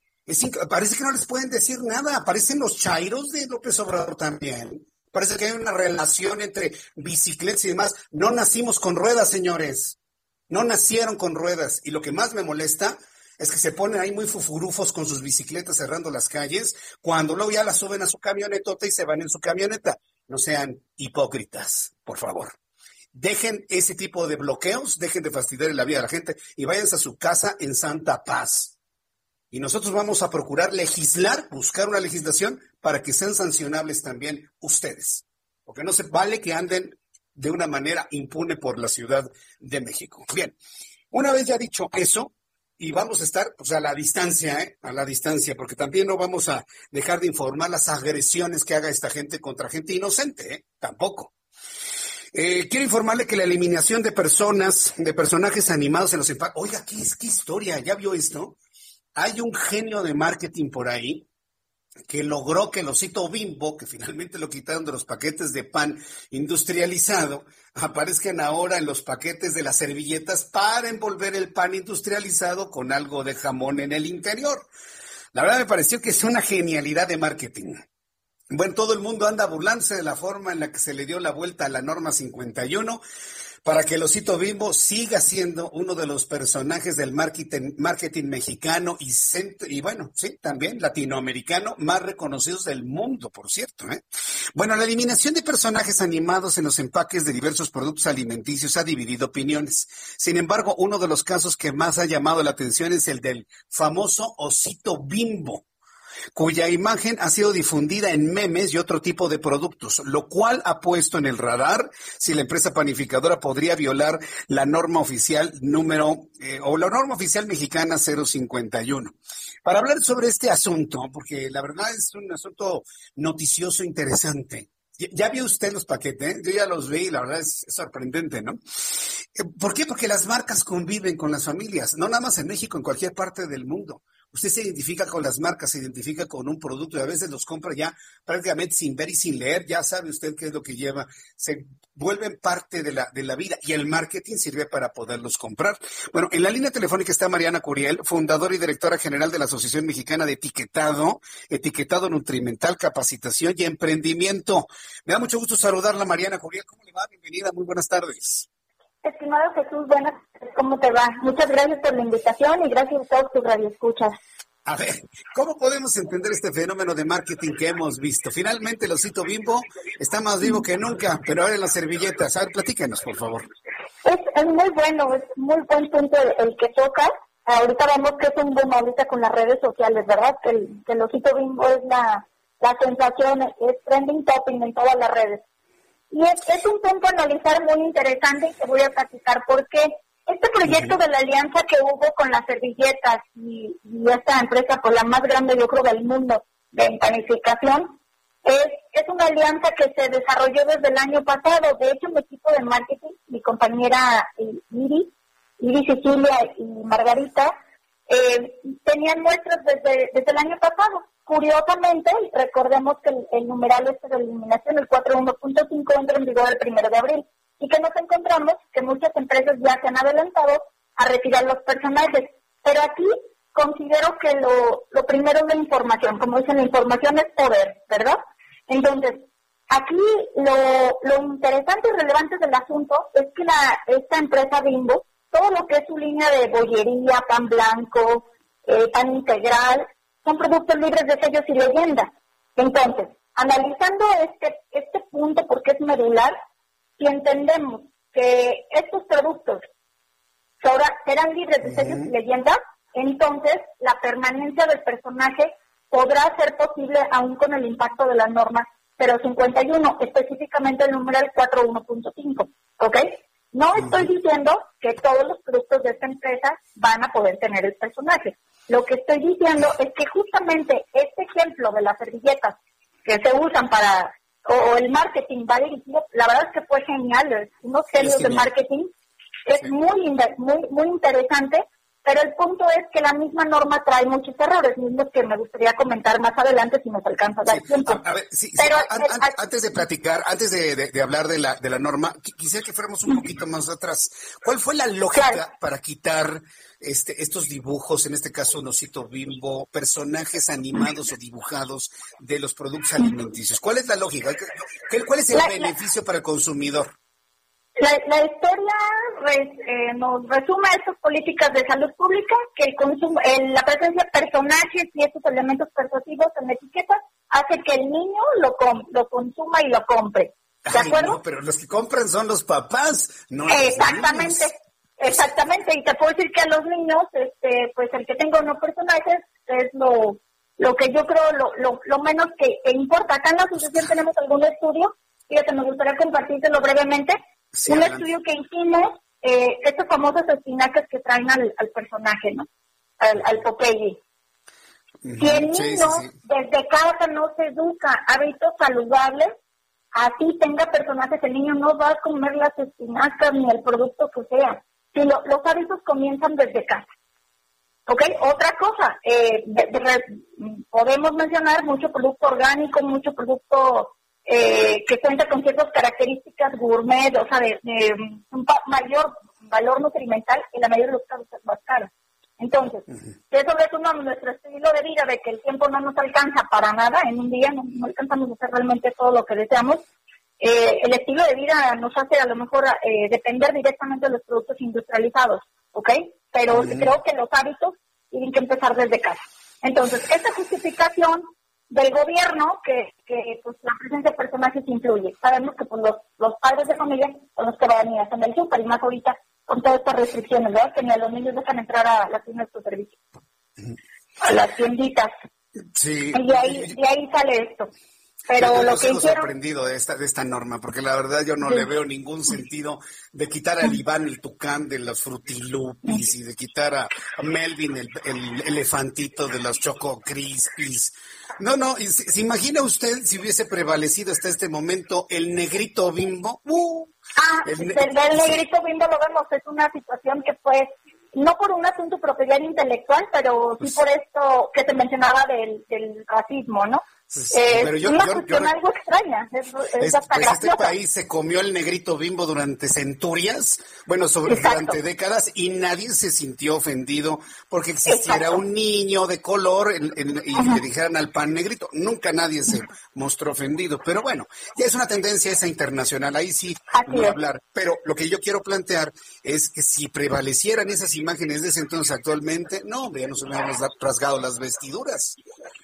parece que no les pueden decir nada. Aparecen los chairos de López Obrador también. Parece que hay una relación entre bicicletas y demás. No nacimos con ruedas, señores. No nacieron con ruedas. Y lo que más me molesta es que se ponen ahí muy fufurufos con sus bicicletas cerrando las calles, cuando luego ya las suben a su camionetota y se van en su camioneta. No sean hipócritas, por favor. Dejen ese tipo de bloqueos, dejen de fastidiar la vida de la gente y váyanse a su casa en santa paz. Y nosotros vamos a procurar legislar, buscar una legislación para que sean sancionables también ustedes. Porque no se vale que anden de una manera impune por la Ciudad de México. Bien, una vez ya dicho eso, y vamos a estar pues, a la distancia, ¿eh? a la distancia, porque también no vamos a dejar de informar las agresiones que haga esta gente contra gente inocente, ¿eh? tampoco. Eh, quiero informarle que la eliminación de personas, de personajes animados en los. Oiga, ¿qué, ¿qué historia? ¿Ya vio esto? hay un genio de marketing por ahí que logró que el osito bimbo, que finalmente lo quitaron de los paquetes de pan industrializado, aparezcan ahora en los paquetes de las servilletas para envolver el pan industrializado con algo de jamón en el interior. La verdad me pareció que es una genialidad de marketing. Bueno, todo el mundo anda burlándose de la forma en la que se le dio la vuelta a la norma 51 para que el osito bimbo siga siendo uno de los personajes del marketing, marketing mexicano y, y bueno, sí, también latinoamericano más reconocidos del mundo, por cierto. ¿eh? Bueno, la eliminación de personajes animados en los empaques de diversos productos alimenticios ha dividido opiniones. Sin embargo, uno de los casos que más ha llamado la atención es el del famoso osito bimbo cuya imagen ha sido difundida en memes y otro tipo de productos, lo cual ha puesto en el radar si la empresa panificadora podría violar la norma oficial número eh, o la norma oficial mexicana 051. Para hablar sobre este asunto, porque la verdad es un asunto noticioso interesante. ¿Ya vio usted los paquetes? Yo ya los vi, la verdad es, sorprendente, ¿no? Eh, ¿Por qué? Porque las marcas conviven con las familias, no nada más en México, en cualquier parte del mundo usted se identifica con las marcas, se identifica con un producto y a veces los compra ya prácticamente sin ver y sin leer, ya sabe usted qué es lo que lleva, se vuelven parte de la, de la vida y el marketing sirve para poderlos comprar. Bueno, en la línea telefónica está Mariana Curiel, fundadora y directora general de la Asociación Mexicana de Etiquetado, Etiquetado Nutrimental, Capacitación y Emprendimiento. Me da mucho gusto saludarla, Mariana Curiel. ¿Cómo le va? Bienvenida, muy buenas tardes. Estimado Jesús, buenas ¿cómo te va? Muchas gracias por la invitación y gracias a todos tus radioescuchas. A ver, ¿cómo podemos entender este fenómeno de marketing que hemos visto? Finalmente el osito bimbo está más vivo que nunca, pero ahora en las servilletas. A ver, platícanos, por favor. Es, muy bueno, es muy buen punto el, que tocas. Ahorita vemos que es un boom ahorita con las redes sociales, ¿verdad? Que el, que el osito bimbo es la, la sensación, es trending topping en todas las redes. Y es, un punto a analizar muy interesante y te voy a platicar por qué. Este proyecto de la alianza que hubo con las servilletas y, esta empresa, por la más grande yo creo del mundo de panificación, es, es una alianza que se desarrolló desde el año pasado. De hecho, mi equipo de marketing, mi compañera eh, Iri, Iri Cecilia y Margarita, eh, tenían muestras desde, desde el año pasado. Curiosamente, recordemos que el, numeral este de eliminación, el 41.5, entra en vigor el primero de abril y que nos encontramos que muchas empresas ya se han adelantado a retirar los personajes. Pero aquí considero que lo, lo primero es la información. Como dicen, la información es poder, ¿verdad? Entonces, aquí lo, lo interesante y relevante del asunto es que la, esta empresa Bimbo, todo lo que es su línea de bollería, pan blanco, eh, pan integral, son productos libres de sellos y leyendas. Entonces, analizando este, este punto porque es medular, si entendemos que estos productos serán libres de sellos y leyendas, entonces la permanencia del personaje podrá ser posible aún con el impacto de la norma 051, específicamente el numeral 41.5, ¿ok? No estoy diciendo que todos los productos de esta empresa van a poder tener el personaje. Lo que estoy diciendo es que justamente este ejemplo de las servilletas que se usan para, o, el marketing va dirigido, la verdad es que fue genial, unos genios de marketing, es muy, muy, muy interesante pero el punto es que la misma norma trae muchos errores, mismos que me gustaría comentar más adelante si nos alcanza dar tiempo. A, ver, sí, Pero, antes de platicar, antes de, hablar de la, de la norma, quisiera que fuéramos un poquito más atrás. ¿Cuál fue la lógica para quitar este, estos dibujos, en este caso Nosito Bimbo, personajes animados o dibujados de los productos alimenticios? ¿Cuál es la lógica? ¿Cuál es el beneficio para el consumidor? La, historia eh, nos resume estas políticas de salud pública, que el consumo, la presencia de personajes y estos elementos persuasivos en etiquetas hace que el niño lo, lo consuma y lo compre. ¿De acuerdo? pero los que compran son los papás, no Exactamente. Exactamente, y te puedo decir que a los niños, este, pues el que tenga unos personajes es lo, lo que yo creo lo, lo, lo menos que, importa. Acá en la asociación tenemos algún estudio, fíjate, me gustaría compartírselo brevemente, un estudio que hicimos, eh, estos famosos espinacas que traen al, personaje, ¿no? Al, al Popeye. Si el niño desde casa no se educa hábitos saludables, así tenga personajes, el niño no va a comer las espinacas ni el producto que sea. Si los hábitos comienzan desde casa. ¿Ok? Otra cosa, eh, podemos mencionar mucho producto orgánico, mucho producto eh, que cuenta con ciertas características gourmet, o sea, de, un mayor valor nutrimental y la mayoría de los casos es más caro. Entonces, si eso retomamos nuestro estilo de vida, de que el tiempo no nos alcanza para nada, en un día no, alcanzamos a hacer realmente todo lo que deseamos, eh, el estilo de vida nos hace a lo mejor eh, depender directamente de los productos industrializados, ¿ok? Pero creo que los hábitos tienen que empezar desde casa. Entonces, esta justificación del gobierno que, que pues, la presencia de personajes influye. Sabemos que pues, los, los padres de familia son los que van a ir a el súper y más ahorita con todas estas restricciones, ¿verdad? Que ni a los niños dejan entrar a las tiendas de servicio, a las tienditas. Sí. Y de ahí, de ahí sale esto. Pero yo, lo que sorprendido de esta, de esta norma, porque la verdad yo no le veo ningún sentido de quitar al Iván el tucán de los frutilupis y de quitar a, Melvin el, elefantito de los Choco Crispies. No, no, ¿se, imagina usted si hubiese prevalecido hasta este momento el negrito bimbo? Uh, ah, el, negrito bimbo lo vemos, es una situación que fue no por un asunto propiedad intelectual, pero sí pues por esto que se mencionaba del, del racismo, ¿no? Eh, pero yo, una cuestión algo extraña. Es, pues este país se comió el negrito bimbo durante centurias, bueno, sobre, durante décadas, y nadie se sintió ofendido porque existiera un niño de color y le dijeran al pan negrito. Nunca nadie se mostró ofendido. Pero bueno, ya es una tendencia esa internacional, ahí sí voy a hablar. Pero lo que yo quiero plantear es que si prevalecieran esas imágenes de ese entonces actualmente, no, ya nos hubiéramos rasgado las vestiduras.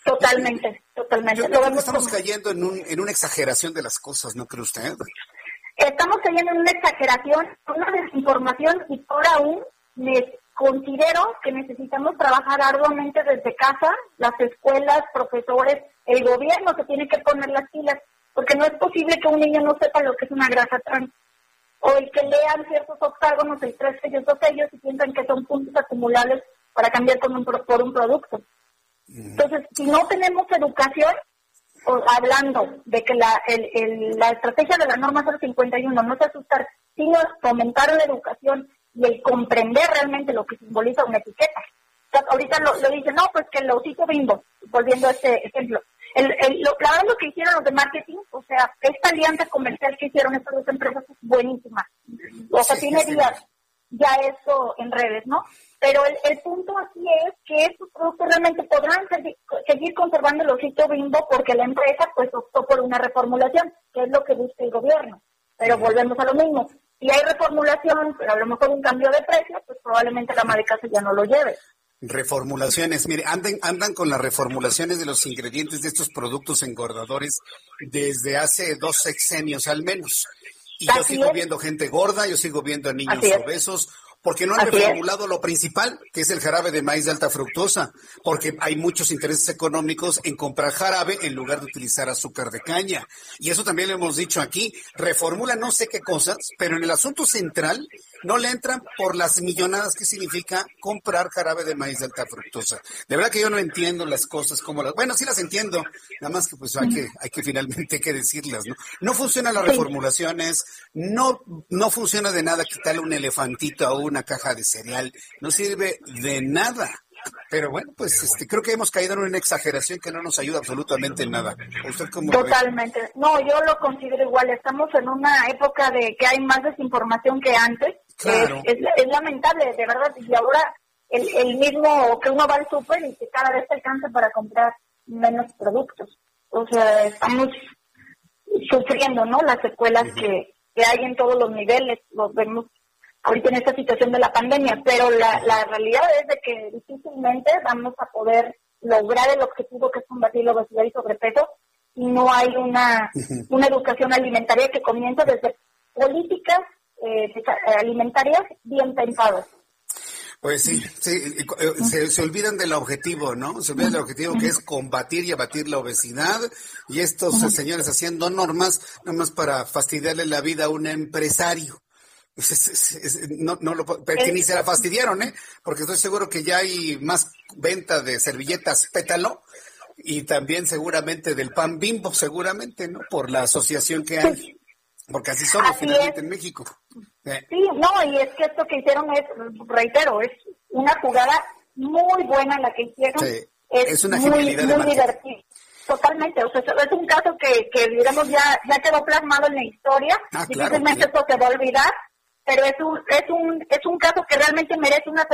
Totalmente. Totalmente. estamos cayendo en, un, en una exageración de las cosas, ¿no cree usted? Estamos cayendo en una exageración, una desinformación y por aún les considero que necesitamos trabajar arduamente desde casa, las escuelas, profesores, el gobierno que tiene que poner las pilas, porque no es posible que un niño no sepa lo que es una grasa trans o el que lean ciertos octágonos, el tres sellos, dos sellos y piensan que son puntos acumulables para cambiar con un, por un producto. Entonces, si no tenemos educación, hablando de que la, la estrategia de la norma 051 no es asustar, sino fomentar la educación y el comprender realmente lo que simboliza una etiqueta. ahorita lo, lo dicen, no, pues que el osito bimbo, volviendo a este ejemplo. El, lo, la verdad lo que hicieron los de marketing, o sea, esta alianza comercial que hicieron estas dos empresas es buenísima. O sea, tiene ya esto en redes, ¿no? Pero el, punto aquí es que estos productos realmente podrán seguir conservando el osito bimbo porque la empresa pues optó por una reformulación, que es lo que busca el gobierno. Pero volvemos a lo mismo. Si hay reformulación, pero a lo mejor un cambio de precio, pues probablemente la madre casa ya no lo lleve. Reformulaciones, mire, andan, andan con las reformulaciones de los ingredientes de estos productos engordadores desde hace dos sexenios al menos. Y yo sigo viendo gente gorda, yo sigo viendo a niños obesos, porque no han reformulado lo principal, que es el jarabe de maíz de alta fructosa, porque hay muchos intereses económicos en comprar jarabe en lugar de utilizar azúcar de caña. Y eso también lo hemos dicho aquí, reformula no sé qué cosas, pero en el asunto central no le entran por las millonadas que significa comprar jarabe de maíz de alta fructosa. De verdad que yo no entiendo las cosas como las, bueno, sí las entiendo, nada más que pues hay que, hay que finalmente que decirlas, ¿no? No funcionan las reformulaciones, no, no funciona de nada quitarle un elefantito a una caja de cereal, no sirve de nada. Pero bueno, pues este, creo que hemos caído en una exageración que no nos ayuda absolutamente en nada. Totalmente. No, yo lo considero igual. Estamos en una época de que hay más desinformación que antes. Es, lamentable, de verdad. Y ahora el, el mismo que uno va al súper y que cada vez se alcanza para comprar menos productos. O sea, estamos sufriendo, ¿no? Las secuelas que, que hay en todos los niveles. Los vemos ahorita en esta situación de la pandemia, pero la, la realidad es de que difícilmente vamos a poder lograr el objetivo que es combatir la obesidad y sobrepeso si no hay una, una educación alimentaria que comienza desde políticas eh, alimentarias bien pensadas. Pues sí, sí eh, se, se, olvidan del objetivo, ¿no? Se olvidan del objetivo que es combatir y abatir la obesidad y estos señores haciendo normas nomás para fastidiarle la vida a un empresario. No, no lo, que ni se la fastidiaron, ¿eh? Porque estoy seguro que ya hay más venta de servilletas pétalo y también seguramente del pan bimbo, seguramente, ¿no? Por la asociación que hay. Porque así somos finalmente en México. Sí, no, y es que esto que hicieron es, reitero, es una jugada muy buena la que hicieron. Es, una muy, muy divertida. Totalmente, o sea, es un caso que, que digamos, ya, ya quedó plasmado en la historia, ah, difícilmente esto se va a olvidar, pero es un, es un, es un caso que realmente merece una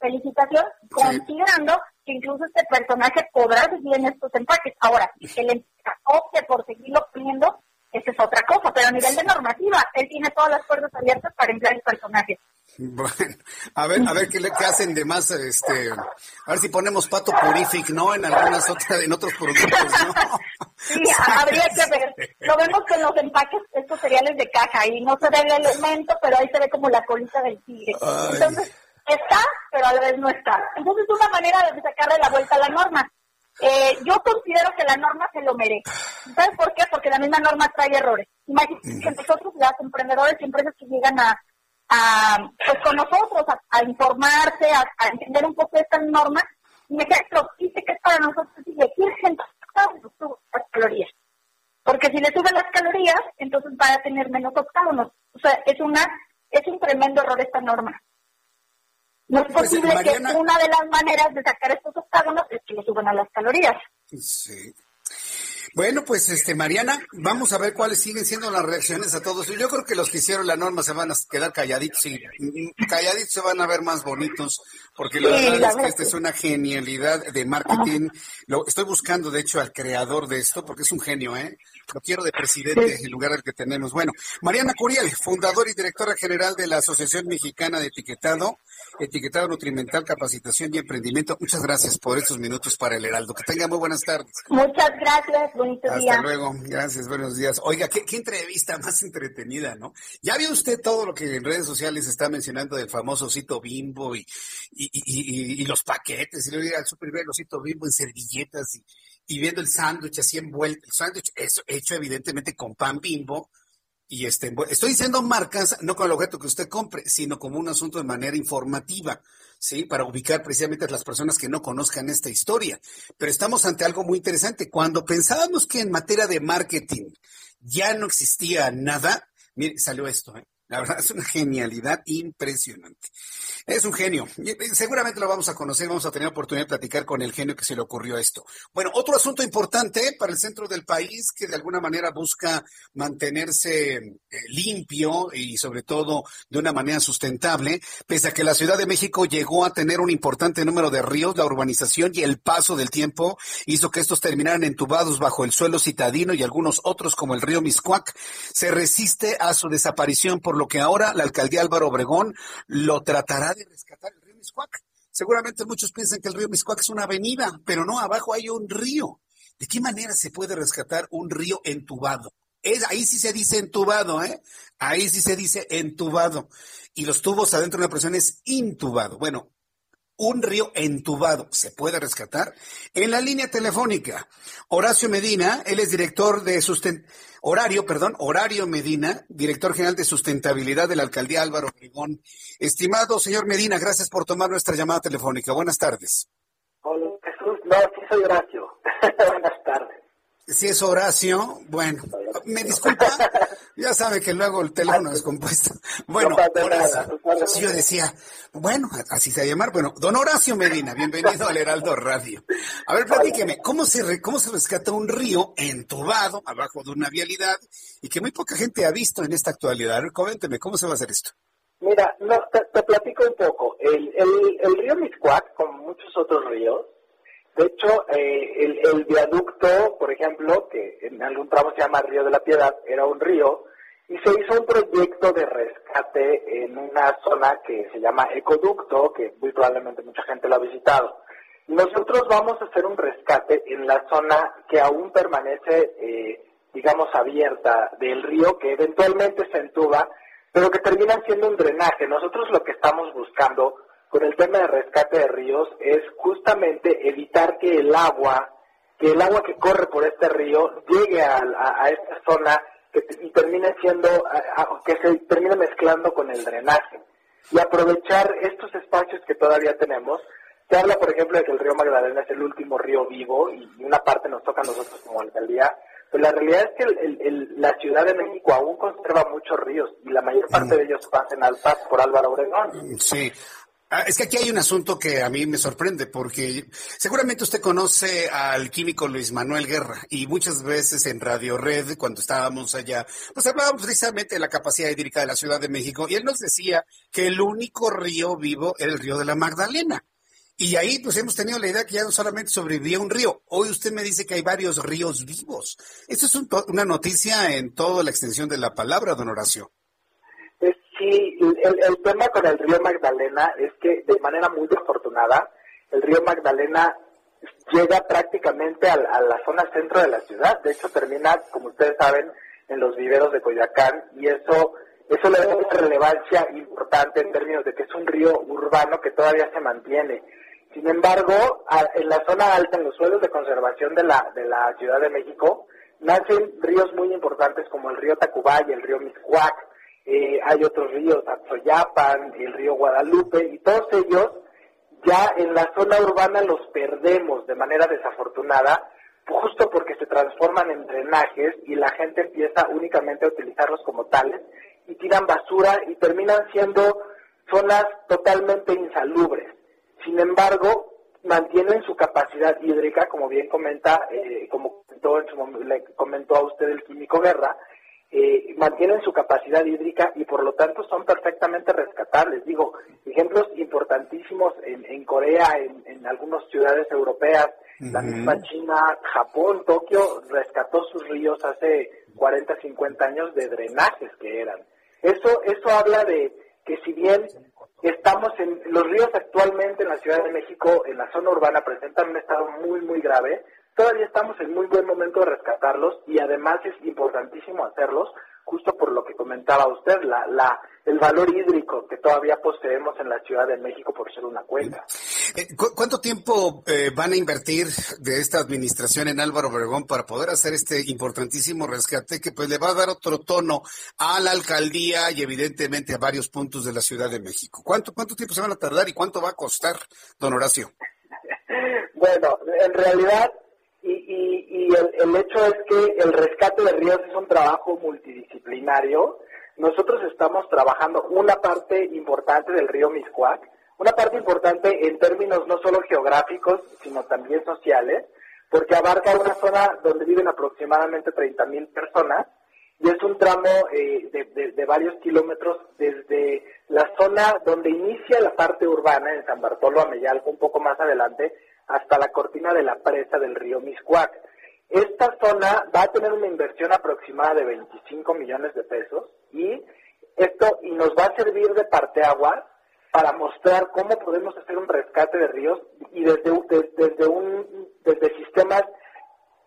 felicitación, considerando que incluso este personaje podrá vivir en estos empaques. Ahora, que el opte por seguirlo poniendo, esa es otra cosa, pero a nivel de normativa, él tiene todas las puertas abiertas para emplear el personaje. Bueno, a ver, a ver qué, le, qué hacen de más, este, a ver si ponemos pato purific, ¿no? En algunas otras, en otros productos, ¿no? Sí, habría que ver. Lo vemos con los empaques, estos cereales de caja, y no se ve el elemento, pero ahí se ve como la colita del tigre. Entonces, está, pero a la vez no está. Entonces, es una manera de sacarle la vuelta a la norma. Eh, yo considero que la norma se lo merece. ¿Sabes por qué? Porque la misma norma trae errores. Imagínate que nosotros, las emprendedores y empresas que llegan a, a pues con nosotros, a, informarse, a, entender un poco estas normas, y me ejemplo, dice que es para nosotros y le gente las calorías. Porque si le suben las calorías, entonces va a tener menos octágonos. O sea, es una es un tremendo error esta norma. No es pues, posible que una de las maneras de sacar estos octágonos es que le suban a las calorías. Sí. Bueno, pues este Mariana, vamos a ver cuáles siguen siendo las reacciones a todos. Yo creo que los que hicieron la norma se van a quedar calladitos y mm, calladitos se van a ver más bonitos, porque la verdad es que esta es una genialidad de marketing. Lo estoy buscando, de hecho, al creador de esto, porque es un genio, ¿eh? Lo quiero de presidente en lugar del que tenemos. Bueno, Mariana Curiel, fundadora y directora general de la Asociación Mexicana de Etiquetado, Etiquetado Nutrimental, Capacitación y Emprendimiento. Muchas gracias por estos minutos para el Heraldo. Que tenga muy buenas tardes. Muchas gracias, bonito día. Hasta luego, gracias, buenos días. Oiga, qué, entrevista más entretenida, ¿no? Ya vio usted todo lo que en redes sociales está mencionando del famoso osito bimbo y, y, y, y, los paquetes, y luego al super el osito bimbo en servilletas y, y viendo el sándwich así envuelto, el sándwich hecho evidentemente con pan bimbo, y este, estoy diciendo marcas, no con el objeto que usted compre, sino como un asunto de manera informativa, ¿sí? Para ubicar precisamente a las personas que no conozcan esta historia. Pero estamos ante algo muy interesante. Cuando pensábamos que en materia de marketing ya no existía nada, mire, salió esto, ¿eh? La verdad es una genialidad impresionante. Es un genio. Seguramente lo vamos a conocer, vamos a tener oportunidad de platicar con el genio que se le ocurrió esto. Bueno, otro asunto importante para el centro del país que de alguna manera busca mantenerse eh, limpio y sobre todo de una manera sustentable, pese a que la Ciudad de México llegó a tener un importante número de ríos, la urbanización y el paso del tiempo hizo que estos terminaran entubados bajo el suelo citadino y algunos otros como el río Miscuac, se resiste a su desaparición por lo que ahora la alcaldía Álvaro Obregón lo tratará de rescatar el río Miscuac. Seguramente muchos piensan que el río Miscuac es una avenida, pero no, abajo hay un río. ¿De qué manera se puede rescatar un río entubado? Es, ahí sí se dice entubado, ¿eh? Ahí sí se dice entubado. Y los tubos adentro de una presión es intubado. Bueno, un río entubado se puede rescatar. En la línea telefónica, Horacio Medina, él es director de susten Horario, perdón, Horario Medina, director general de sustentabilidad de la alcaldía Álvaro Obregón. Estimado señor Medina, gracias por tomar nuestra llamada telefónica. Buenas tardes. Hola, Jesús. No, sí soy Horacio. Buenas tardes. Si es Horacio, bueno, me disculpa, ya sabe que luego el teléfono es compuesto. Bueno, Horacio, yo decía, bueno, así se va a llamar, bueno, don Horacio Medina, bienvenido al Heraldo Radio. A ver, platíqueme, ¿cómo se, cómo se rescata un río entubado abajo de una vialidad y que muy poca gente ha visto en esta actualidad? A ver, coménteme, ¿cómo se va a hacer esto? Mira, no, te, platico un poco. El, el, el río Miscuac, como muchos otros ríos, de hecho, eh, el, viaducto, por ejemplo, que en algún tramo se llama Río de la Piedad, era un río, y se hizo un proyecto de rescate en una zona que se llama Ecoducto, que muy probablemente mucha gente lo ha visitado. Nosotros vamos a hacer un rescate en la zona que aún permanece, eh, digamos, abierta del río, que eventualmente se entuba, pero que termina siendo un drenaje. Nosotros lo que estamos buscando con el tema de rescate de ríos es justamente evitar que el agua, que el agua que corre por este río llegue a, esta zona que, y termine siendo, que se termine mezclando con el drenaje. Y aprovechar estos espacios que todavía tenemos. Se habla, por ejemplo, de que el río Magdalena es el último río vivo y una parte nos toca a nosotros como alcaldía, pero la realidad es que la Ciudad de México aún conserva muchos ríos y la mayor parte de ellos pasan al PAS por Álvaro Obregón. Sí, es que aquí hay un asunto que a mí me sorprende porque seguramente usted conoce al químico Luis Manuel Guerra y muchas veces en Radio Red, cuando estábamos allá, pues hablábamos precisamente de la capacidad hídrica de la Ciudad de México y él nos decía que el único río vivo era el río de la Magdalena. Y ahí pues hemos tenido la idea que ya no solamente sobrevivía un río, hoy usted me dice que hay varios ríos vivos. Esto es una noticia en toda la extensión de la palabra, don Horacio. Sí, el, tema con el río Magdalena es que de manera muy desafortunada, el río Magdalena llega prácticamente a, la zona centro de la ciudad. De hecho, termina, como ustedes saben, en los viveros de Coyacán y eso eso le da una relevancia importante en términos de que es un río urbano que todavía se mantiene. Sin embargo, en la zona alta, en los suelos de conservación de la, de la Ciudad de México, nacen ríos muy importantes como el río Tacubay, el río Miscuac, eh, hay otros ríos, Atzoyapan, el río Guadalupe, y todos ellos ya en la zona urbana los perdemos de manera desafortunada, justo porque se transforman en drenajes y la gente empieza únicamente a utilizarlos como tales y tiran basura y terminan siendo zonas totalmente insalubres. Sin embargo, mantienen su capacidad hídrica, como bien comenta, eh, como comentó, en su, le comentó a usted el químico Guerra, eh, mantienen su capacidad hídrica y por lo tanto son perfectamente rescatables. Digo, ejemplos importantísimos en, Corea, en, algunas ciudades europeas, la misma China, Japón, Tokio rescató sus ríos hace 40, 50 años de drenajes que eran. Eso, eso habla de que si bien estamos en los ríos actualmente en la Ciudad de México, en la zona urbana, presentan un estado muy, muy grave, todavía estamos en muy buen momento de rescatarlos y además es importantísimo hacerlos justo por lo que comentaba usted, la, la, el valor hídrico que todavía poseemos en la Ciudad de México por ser una cuenca. Eh, ¿Cuánto tiempo eh, van a invertir de esta administración en Álvaro Obregón para poder hacer este importantísimo rescate que pues le va a dar otro tono a la alcaldía y evidentemente a varios puntos de la Ciudad de México? ¿Cuánto, cuánto tiempo se van a tardar y cuánto va a costar, don Horacio? bueno, en realidad y, el, hecho es que el rescate de ríos es un trabajo multidisciplinario. Nosotros estamos trabajando una parte importante del río Miscuac, una parte importante en términos no solo geográficos, sino también sociales, porque abarca una zona donde viven aproximadamente 30.000 personas y es un tramo eh, de, de, varios kilómetros desde la zona donde inicia la parte urbana en San Bartolo Ameyalco, un poco más adelante, hasta la cortina de la presa del río Miscuac. Esta zona va a tener una inversión aproximada de 25 millones de pesos y esto y nos va a servir de parteaguas para mostrar cómo podemos hacer un rescate de ríos y desde, desde, un, desde sistemas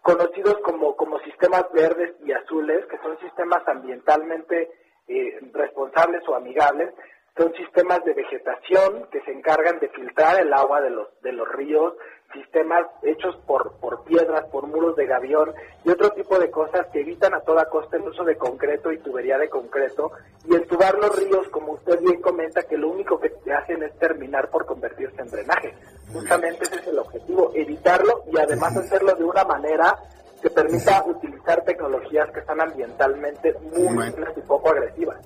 conocidos como, como sistemas verdes y azules, que son sistemas ambientalmente eh, responsables o amigables, son sistemas de vegetación que se encargan de filtrar el agua de los, de los ríos, sistemas hechos por, por piedras, por muros de gavión y otro tipo de cosas que evitan a toda costa el uso de concreto y tubería de concreto y entubar los ríos, como usted bien comenta, que lo único que hacen es terminar por convertirse en drenaje. Justamente ese es el objetivo, evitarlo y además hacerlo de una manera que permita utilizar tecnologías que están ambientalmente muy simples y poco agresivas.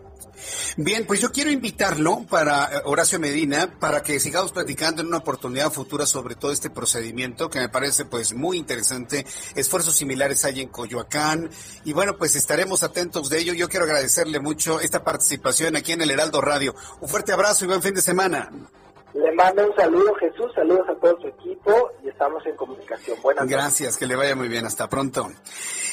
Bien, pues yo quiero invitarlo para eh, Horacio Medina para que sigamos platicando en una oportunidad futura sobre todo este procedimiento que me parece pues muy interesante. Esfuerzos similares hay en Coyoacán y bueno, pues estaremos atentos de ello. Yo quiero agradecerle mucho esta participación aquí en el Heraldo Radio. Un fuerte abrazo y buen fin de semana. Le mando un saludo, Jesús, saludos a todo su equipo y estamos en comunicación. Buenas Gracias, que le vaya muy bien. Hasta pronto.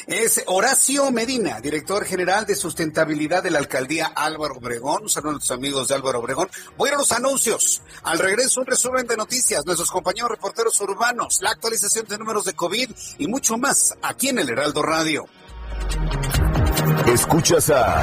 Es Horacio Medina, director general de sustentabilidad de la alcaldía Álvaro Obregón. Un saludo a nuestros amigos de Álvaro Obregón. Voy a los anuncios. Al regreso, un resumen de noticias, nuestros compañeros reporteros urbanos, la actualización de números de COVID y mucho más aquí en el Heraldo Radio. Escuchas a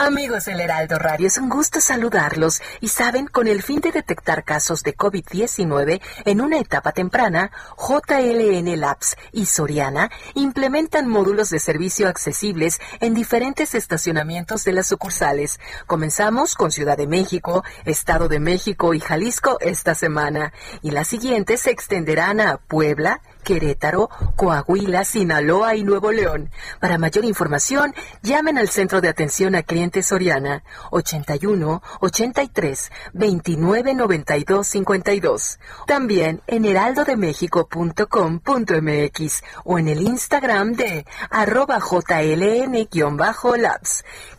Amigos del Heraldo Radio, es un gusto saludarlos y saben, con el fin de detectar casos de COVID-19 en una etapa temprana, JLN Labs y Soriana implementan módulos de servicio accesibles en diferentes estacionamientos de las sucursales. Comenzamos con Ciudad de México, Estado de México y Jalisco esta semana y las siguientes se extenderán a Puebla, Querétaro, Coahuila, Sinaloa y Nuevo León. Para mayor información, llamen al Centro de Atención a Clientes Soriana 81 83 29 92 52. También en heraldodemexico.com.mx o en el Instagram de arroba jln-labs.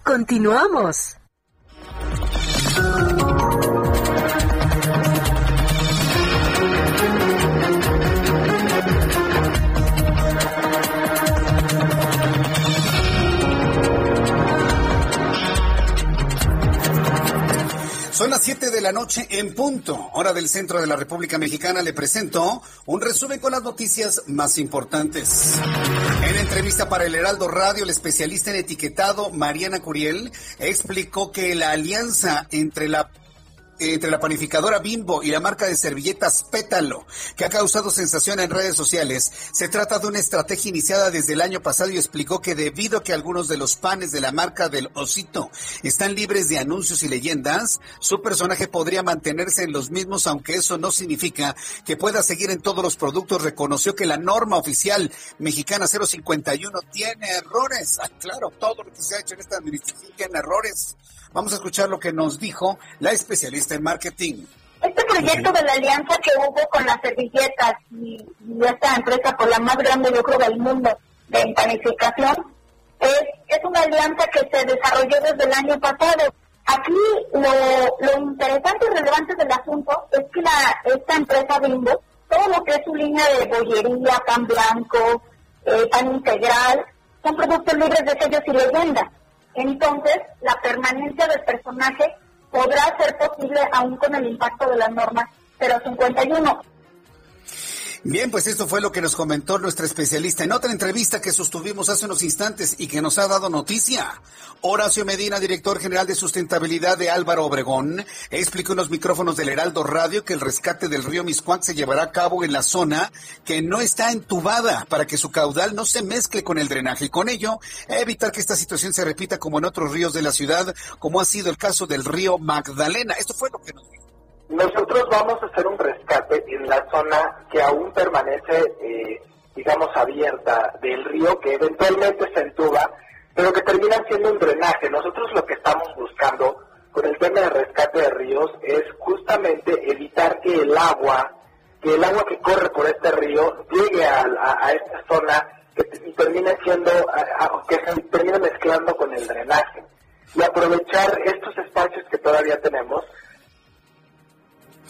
Continuamos. Son las 7 de la noche en punto, hora del centro de la República Mexicana. Le presento un resumen con las noticias más importantes. En entrevista para el Heraldo Radio, el especialista en etiquetado Mariana Curiel explicó que la alianza entre la entre la panificadora Bimbo y la marca de servilletas Pétalo, que ha causado sensación en redes sociales. Se trata de una estrategia iniciada desde el año pasado y explicó que debido a que algunos de los panes de la marca del Osito están libres de anuncios y leyendas, su personaje podría mantenerse en los mismos, aunque eso no significa que pueda seguir en todos los productos. Reconoció que la norma oficial mexicana 051 tiene errores. Ah, claro, todo lo que se ha hecho en esta administración tiene errores. Vamos a escuchar lo que nos dijo la especialista en marketing. Este proyecto de la alianza que hubo con las servilletas y, esta empresa, por la más grande yo creo del mundo de panificación, es, es una alianza que se desarrolló desde el año pasado. Aquí lo, lo interesante y relevante del asunto es que la, esta empresa Bimbo, todo lo que es su línea de bollería, pan blanco, eh, pan integral, son productos libres de sellos y leyendas. Entonces, la permanencia del personaje podrá ser posible aún con el impacto de la norma 051. Bien, pues esto fue lo que nos comentó nuestra especialista en otra entrevista que sostuvimos hace unos instantes y que nos ha dado noticia. Horacio Medina, director general de sustentabilidad de Álvaro Obregón, explicó en los micrófonos del Heraldo Radio que el rescate del río Miscuac se llevará a cabo en la zona que no está entubada para que su caudal no se mezcle con el drenaje y con ello evitar que esta situación se repita como en otros ríos de la ciudad, como ha sido el caso del río Magdalena. Esto fue lo que nos. Nosotros vamos a hacer un rescate en la zona que aún permanece, eh, digamos, abierta del río, que eventualmente se entuba, pero que termina siendo un drenaje. Nosotros lo que estamos buscando con el tema de rescate de ríos es justamente evitar que el agua, que el agua que corre por este río llegue a, a esta zona que termine siendo, que se termine mezclando con el drenaje y aprovechar estos espacios que todavía tenemos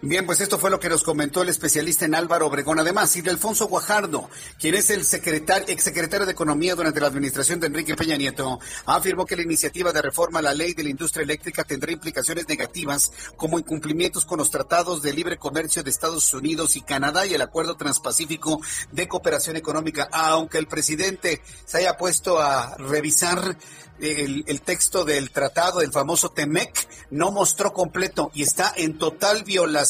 Bien, pues esto fue lo que nos comentó el especialista en Álvaro Obregón. Además, y de Alfonso Guajardo, quien es el secretario, exsecretario de Economía durante la administración de Enrique Peña Nieto, afirmó que la iniciativa de reforma a la ley de la industria eléctrica tendrá implicaciones negativas como incumplimientos con los tratados de libre comercio de Estados Unidos y Canadá y el Acuerdo Transpacífico de Cooperación Económica. Aunque el presidente se haya puesto a revisar el, texto del tratado, del famoso TEMEC, no mostró completo y está en total violación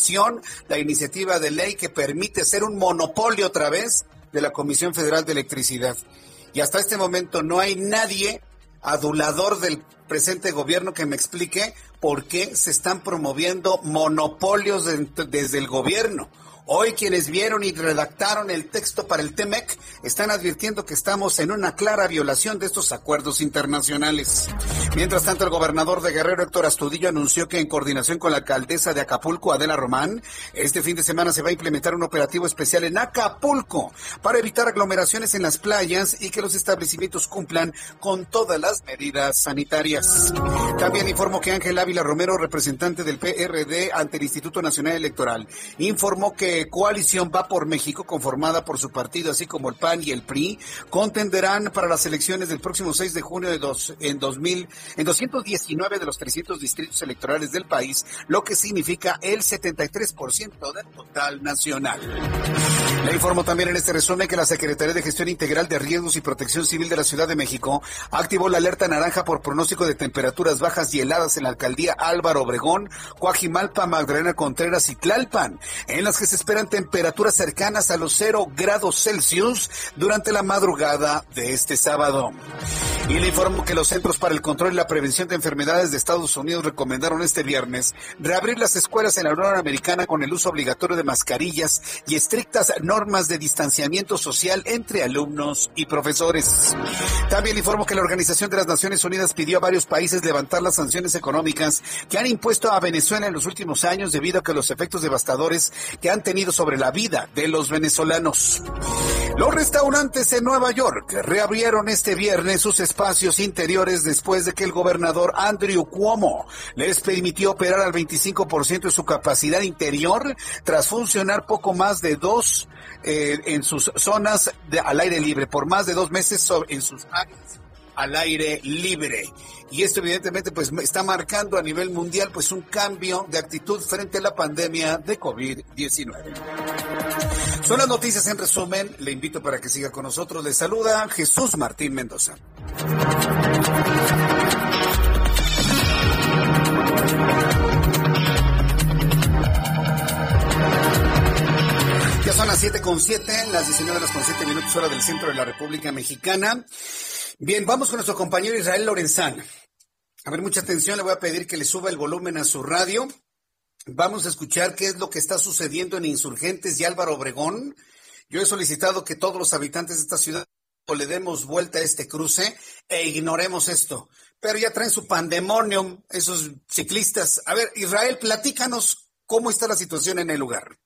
la iniciativa de ley que permite ser un monopolio otra vez de la Comisión Federal de Electricidad. Y hasta este momento no hay nadie adulador del presente gobierno que me explique por qué se están promoviendo monopolios desde el gobierno. Hoy quienes vieron y redactaron el texto para el TEMEC están advirtiendo que estamos en una clara violación de estos acuerdos internacionales. Mientras tanto, el gobernador de Guerrero, Héctor Astudillo, anunció que en coordinación con la alcaldesa de Acapulco, Adela Román, este fin de semana se va a implementar un operativo especial en Acapulco para evitar aglomeraciones en las playas y que los establecimientos cumplan con todas las medidas sanitarias. También informó que Ángel Ávila Romero, representante del PRD ante el Instituto Nacional Electoral, informó que Coalición Va por México, conformada por su partido, así como el PAN y el PRI, contenderán para las elecciones del próximo 6 de junio de dos, en 2000, en 219 de los 300 distritos electorales del país, lo que significa el 73% del total nacional. Le informo también en este resumen que la Secretaría de Gestión Integral de Riesgos y Protección Civil de la Ciudad de México activó la alerta naranja por pronóstico de temperaturas bajas y heladas en la alcaldía Álvaro Obregón, Coajimalpa, Magdalena Contreras y Tlalpan, en las que se esperan temperaturas cercanas a los 0 grados Celsius durante la madrugada de este sábado. Y le informo que los Centros para el Control y la Prevención de Enfermedades de Estados Unidos recomendaron este viernes reabrir las escuelas en la Unión Americana con el uso obligatorio de mascarillas y estrictas normas de distanciamiento social entre alumnos y profesores. También informo que la Organización de las Naciones Unidas pidió a varios países levantar las sanciones económicas que han impuesto a Venezuela en los últimos años debido a que los efectos devastadores que han tenido sobre la vida de los venezolanos. Los restaurantes en Nueva York reabrieron este viernes sus espacios interiores después de que el gobernador Andrew Cuomo les permitió operar al 25% de su capacidad interior tras funcionar poco más de dos eh, en sus zonas de, al aire libre, por más de dos meses en sus áreas al aire libre. Y esto evidentemente pues está marcando a nivel mundial pues un cambio de actitud frente a la pandemia de COVID-19. Son las noticias en resumen. Le invito para que siga con nosotros. Le saluda Jesús Martín Mendoza. Ya son las siete con siete, las 19 horas con siete minutos hora del centro de la República Mexicana. Bien, vamos con nuestro compañero Israel Lorenzán. A ver, mucha atención, le voy a pedir que le suba el volumen a su radio. Vamos a escuchar qué es lo que está sucediendo en Insurgentes y Álvaro Obregón. Yo he solicitado que todos los habitantes de esta ciudad le demos vuelta a este cruce e ignoremos esto. Pero ya traen su pandemonium esos ciclistas. A ver, Israel, platícanos cómo está la situación en el lugar.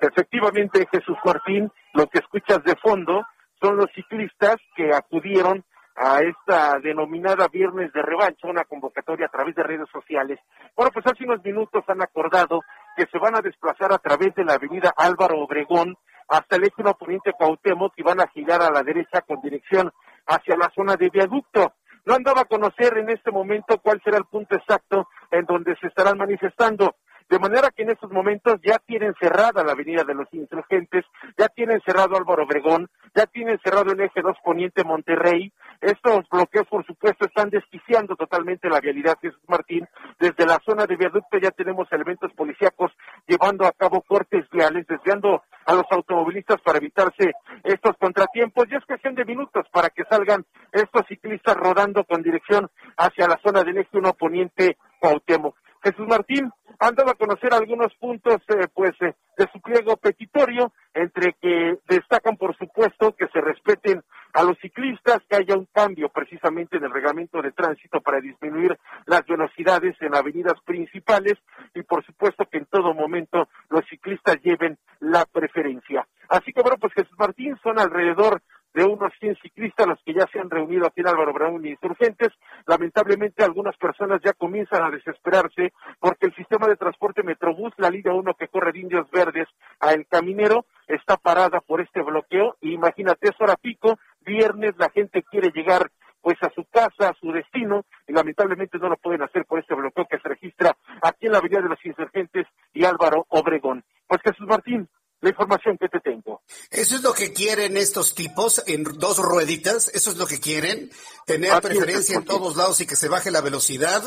Efectivamente, Jesús Martín, lo que escuchas de fondo son los ciclistas que acudieron a esta denominada Viernes de Revancha, una convocatoria a través de redes sociales. Bueno, pues hace unos minutos han acordado que se van a desplazar a través de la avenida Álvaro Obregón hasta el eje poniente Cuauhtémoc y van a girar a la derecha con dirección hacia la zona de viaducto. No andaba a conocer en este momento cuál será el punto exacto en donde se estarán manifestando. De manera que en estos momentos ya tienen cerrada la avenida de los insurgentes, ya tienen cerrado Álvaro Obregón, ya tienen cerrado el eje 2 Poniente Monterrey. Estos bloqueos, por supuesto, están desquiciando totalmente la vialidad Jesús Martín. Desde la zona de viaducto ya tenemos elementos policíacos llevando a cabo cortes viales, desviando a los automovilistas para evitarse estos contratiempos. Y es cuestión de minutos para que salgan estos ciclistas rodando con dirección hacia la zona del eje 1 Poniente Cuauhtémoc. Jesús Martín, han dado a conocer algunos puntos eh, pues eh, de su pliego petitorio, entre que destacan por supuesto que se respeten a los ciclistas, que haya un cambio precisamente en el reglamento de tránsito para disminuir las velocidades en avenidas principales y por supuesto que en todo momento los ciclistas lleven la preferencia. Así que bueno, pues Jesús Martín son alrededor de unos 100 ciclistas, los que ya se han reunido aquí en Álvaro Brown y Insurgentes. Lamentablemente algunas personas ya comienzan a desesperarse porque el sistema de transporte Metrobús, la línea 1 que corre de Indios Verdes a El Caminero, está parada por este bloqueo. imagínate, es hora pico, viernes, la gente quiere llegar pues a su casa, a su destino, y lamentablemente no lo pueden hacer por este bloqueo que se registra aquí en la Avenida de los Insurgentes y Álvaro Obregón. Pues Jesús Martín, la información que te tengo. Eso es lo que quieren estos tipos en dos rueditas, eso es lo que quieren, tener preferencia en todos lados y que se baje la velocidad.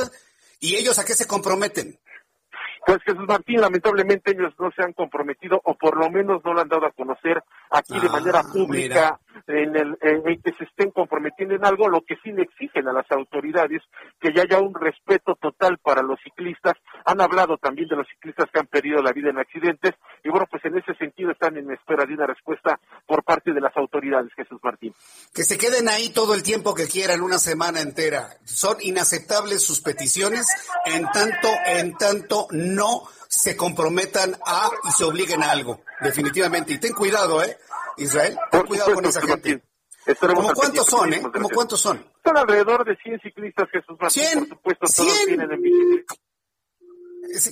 ¿Y ellos a qué se comprometen? Pues Jesús Martín, lamentablemente ellos no se han comprometido o por lo menos no lo han dado a conocer aquí de manera ah, pública en el en que se estén comprometiendo en algo, lo que sí le exigen a las autoridades que ya haya un respeto total para los ciclistas. Han hablado también de los ciclistas que han perdido la vida en accidentes y bueno, pues en ese sentido están en espera de una respuesta por parte de las autoridades, Jesús Martín. Que se queden ahí todo el tiempo que quieran, una semana entera. Son inaceptables sus peticiones en tanto en tanto no se comprometan a y se a algo, definitivamente. Y ten cuidado, ¿eh? Israel, ten cuidado con esa gente. ¿Cómo cuántos son, eh? ¿Cómo cuántos son? Son alrededor de 100 ciclistas, Jesús Martín, ¿100? por supuesto, todos 100. vienen en bicicleta.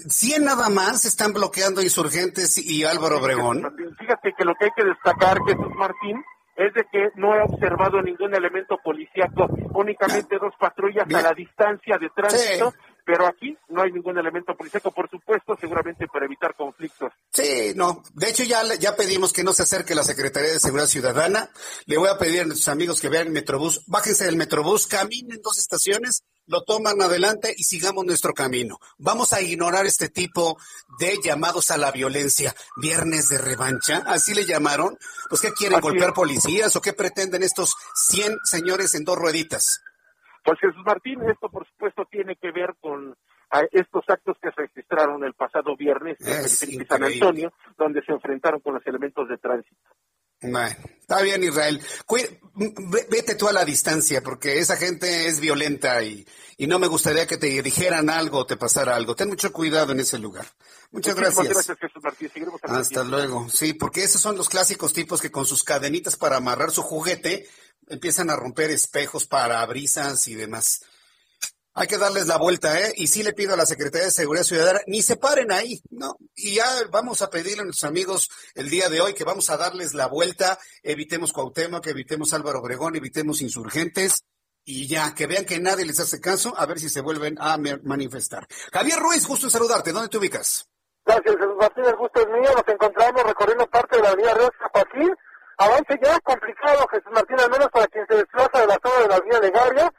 100 nada más están bloqueando insurgentes y Álvaro Obregón. Fíjate que lo que hay que destacar, Jesús Martín, es de que no he observado ningún elemento policíaco, únicamente dos patrullas a la distancia de tránsito pero aquí no hay ningún elemento policíaco, por supuesto, seguramente para evitar conflictos. Sí, no. De hecho, ya, ya pedimos que no se acerque la Secretaría de Seguridad Ciudadana. Le voy a pedir a nuestros amigos que vean el Metrobús, bájense del Metrobús, caminen dos estaciones, lo toman adelante y sigamos nuestro camino. Vamos a ignorar este tipo de llamados a la violencia. Viernes de revancha, así le llamaron. Pues, ¿qué quieren? ¿Golpear policías o qué pretenden estos 100 señores en dos rueditas? Pues Jesús Martín, esto por supuesto tiene que ver con estos actos que se registraron el pasado viernes en San Antonio, donde se enfrentaron con los elementos de tránsito. Está bien, Israel. vete tú a la distancia, porque esa gente es violenta y, y, no me gustaría que te dijeran algo o te pasara algo. Ten mucho cuidado en ese lugar. Muchas gracias. gracias Jesús Martín. Hasta luego. Sí, porque esos son los clásicos tipos que con sus cadenitas para amarrar su juguete empiezan a romper espejos, parabrisas y demás. Hay que darles la vuelta, ¿eh? Y sí le pido a la Secretaría de Seguridad Ciudadana, ni se paren ahí, ¿no? Y ya vamos a pedirle a nuestros amigos el día de hoy que vamos a darles la vuelta, evitemos Cuauhtémoc, evitemos Álvaro Obregón, evitemos insurgentes, y ya, que vean que nadie les hace caso, a ver si se vuelven a manifestar. Javier Ruiz, gusto en saludarte, ¿dónde te ubicas? Gracias, Jesús Martín, el gusto es mío, nos encontramos recorriendo parte de la avenida Río Joaquín, avance ya complicado, Jesús Martín, al menos para quien se desplaza de la zona de la Gavia, y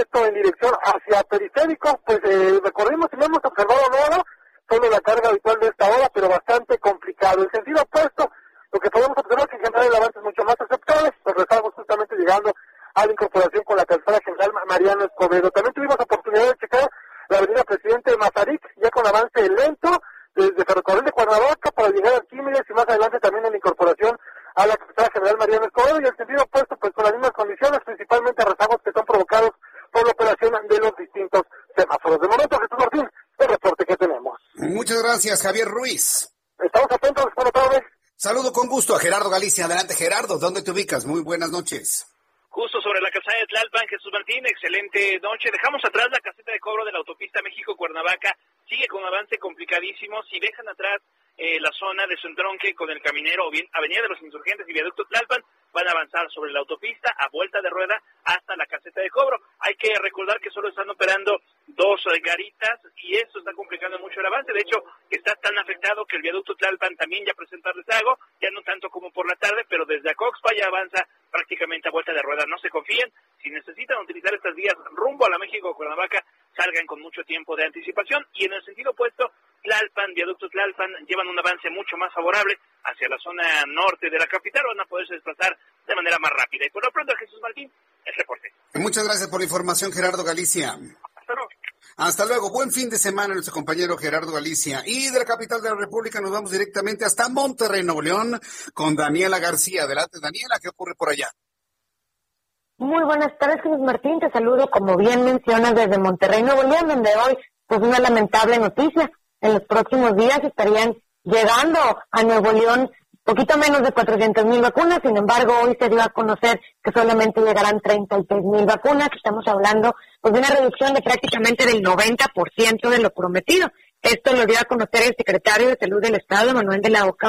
esto en dirección hacia periférico, pues eh, recorrimos y no hemos observado nada, solo la carga habitual de esta hora, pero bastante complicado. El sentido opuesto, lo que podemos observar es que en general el avance es mucho más aceptable, pues estamos justamente llegando a la incorporación con la calzada general Mariano Escobedo. También tuvimos oportunidad de checar la avenida Presidente Mazarik, ya con avance lento, desde Ferrocarril de Cuernavaca para llegar a Arquímedes y más adelante también en la incorporación a la Secretaría General Mariano Escobedo y el sentido opuesto pues con las mismas condiciones, principalmente rezagos que son provocados por la operación de los distintos semáforos. De momento, Jesús Martín, el reporte que tenemos. Muchas gracias, Javier Ruiz. Estamos atentos, buenas tardes. Saludo con gusto a Gerardo Galicia. Adelante, Gerardo, ¿dónde te ubicas? Muy buenas noches. Justo sobre la caseta de Tlalpan, Jesús Martín, excelente noche. Dejamos atrás la caseta de cobro de la autopista México-Cuernavaca. Sigue con avance complicadísimo. Si dejan atrás eh, la zona de su entronque con el caminero o bien Avenida de los Insurgentes y Viaducto Tlalpan, van a avanzar sobre la autopista a vuelta de rueda hasta la caseta de cobro. Hay que recordar que solo están operando dos eh, garitas y eso está complicando mucho el avance. De hecho, está tan afectado que el viaducto Tlalpan también ya presenta rezago, ya no tanto como por la tarde, pero desde Acoxpa ya avanza prácticamente a vuelta de rueda. No se confíen, si necesitan utilizar estas vías rumbo a la México-Cuernavaca, salgan con mucho tiempo de anticipación. Y en el sentido opuesto, Tlalpan, viaducto Tlalpan, llevan un avance mucho más favorable hacia la zona norte de la capital, van a poderse desplazar de manera más rápida. Y por lo pronto, Jesús Martín, el reporte. Muchas gracias por la información, Gerardo Galicia. Hasta luego. Hasta luego. Buen fin de semana, nuestro compañero Gerardo Galicia. Y de la capital de la República nos vamos directamente hasta Monterrey, Nuevo León, con Daniela García. Adelante, Daniela, ¿qué ocurre por allá? Muy buenas tardes, Jesús Martín. Te saludo, como bien mencionas, desde Monterrey, Nuevo León, donde hoy, pues una lamentable noticia. En los próximos días estarían llegando a Nuevo León poquito menos de 400 mil vacunas, sin embargo, hoy se dio a conocer que solamente llegarán 36 mil vacunas, estamos hablando pues, de una reducción de prácticamente del 90% de lo prometido. Esto lo dio a conocer el secretario de Salud del Estado, Manuel de la Oca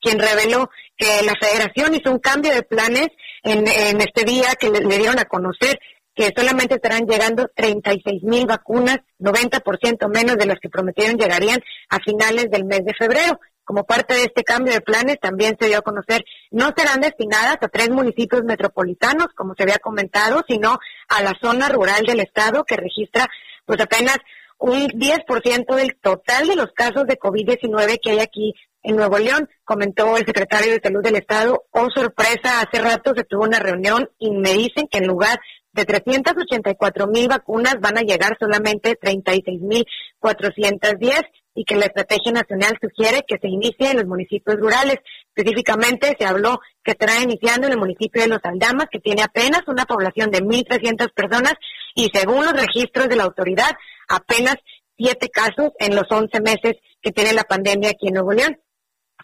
quien reveló que la federación hizo un cambio de planes en, este día que le, dieron a conocer que solamente estarán llegando 36 mil vacunas, 90% menos de las que prometieron llegarían a finales del mes de febrero. Como parte de este cambio de planes, también se dio a conocer, no serán destinadas a tres municipios metropolitanos, como se había comentado, sino a la zona rural del estado que registra pues apenas un 10% del total de los casos de COVID-19 que hay aquí en Nuevo León, comentó el secretario de Salud del Estado. Oh, sorpresa, hace rato se tuvo una reunión y me dicen que en lugar de 384 mil vacunas van a llegar solamente 36 mil 410 y que la estrategia nacional sugiere que se inicie en los municipios rurales. Específicamente se habló que estará iniciando en el municipio de Los Aldamas, que tiene apenas una población de 1.300 personas y según los registros de la autoridad, apenas siete casos en los 11 meses que tiene la pandemia aquí en Nuevo León.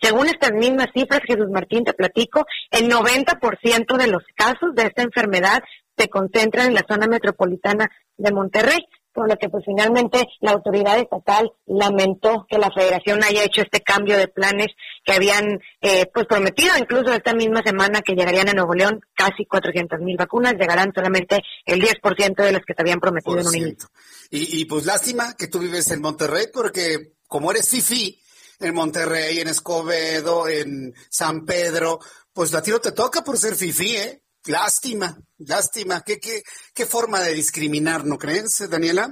Según estas mismas cifras, Jesús Martín, te platico, el 90% de los casos de esta enfermedad se concentran en la zona metropolitana de Monterrey por lo que pues finalmente la autoridad estatal lamentó que la federación haya hecho este cambio de planes que habían eh, pues prometido incluso esta misma semana que llegarían a Nuevo León casi 400 mil vacunas, llegarán solamente el 10% de las que te habían prometido en un inicio. Y, y pues lástima que tú vives en Monterrey porque como eres FIFI en Monterrey, en Escobedo, en San Pedro, pues a ti te toca por ser FIFI, ¿eh? Lástima, lástima. ¿Qué, qué, qué forma de discriminar, no crees, Daniela?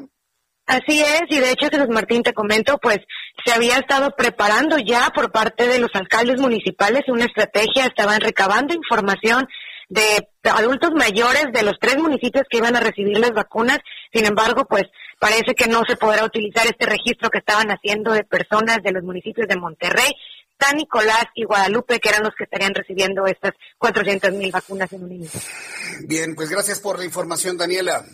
Así es, y de hecho, Jesús Martín, te comento, pues se había estado preparando ya por parte de los alcaldes municipales una estrategia, estaban recabando información de adultos mayores de los tres municipios que iban a recibir las vacunas. Sin embargo, pues parece que no se podrá utilizar este registro que estaban haciendo de personas de los municipios de Monterrey. San Nicolás y Guadalupe, que eran los que estarían recibiendo estas 400 mil vacunas en un inicio. Bien, pues gracias por la información, Daniela.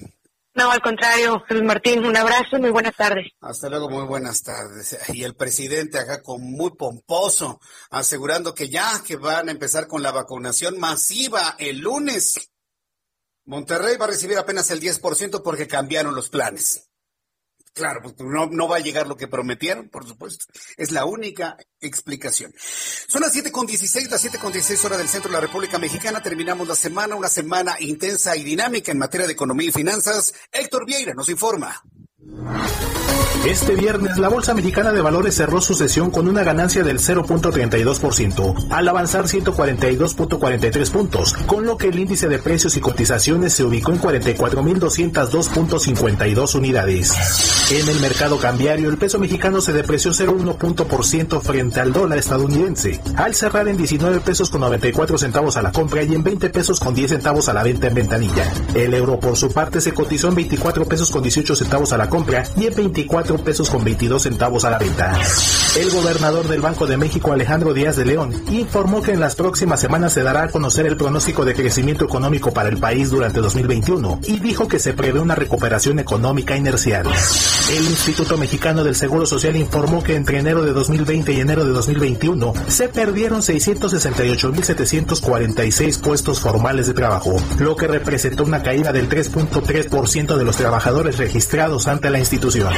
No, al contrario, Luis Martín, un abrazo y muy buenas tardes. Hasta luego, muy buenas tardes. Y el presidente acá con muy pomposo, asegurando que ya que van a empezar con la vacunación masiva el lunes. Monterrey va a recibir apenas el 10% porque cambiaron los planes. Claro, pues no, no va a llegar lo que prometieron, por supuesto. Es la única explicación. Son las 7.16, las 7.16 horas del centro de la República Mexicana. Terminamos la semana, una semana intensa y dinámica en materia de economía y finanzas. Héctor Vieira nos informa. Este viernes, la Bolsa Mexicana de Valores cerró su sesión con una ganancia del 0.32%, al avanzar 142.43 puntos, con lo que el índice de precios y cotizaciones se ubicó en 44.202.52 unidades. En el mercado cambiario, el peso mexicano se depreció 0.1% frente al dólar estadounidense, al cerrar en 19 pesos con 94 centavos a la compra y en 20 pesos con 10 centavos a la venta en ventanilla. El euro, por su parte, se cotizó en 24 pesos con 18 centavos a la compra y en 24 pesos con 22 centavos a la venta. El gobernador del Banco de México, Alejandro Díaz de León, informó que en las próximas semanas se dará a conocer el pronóstico de crecimiento económico para el país durante 2021 y dijo que se prevé una recuperación económica inercial. El Instituto Mexicano del Seguro Social informó que entre enero de 2020 y enero de 2021 se perdieron 668.746 puestos formales de trabajo, lo que representó una caída del 3.3% de los trabajadores registrados la institución.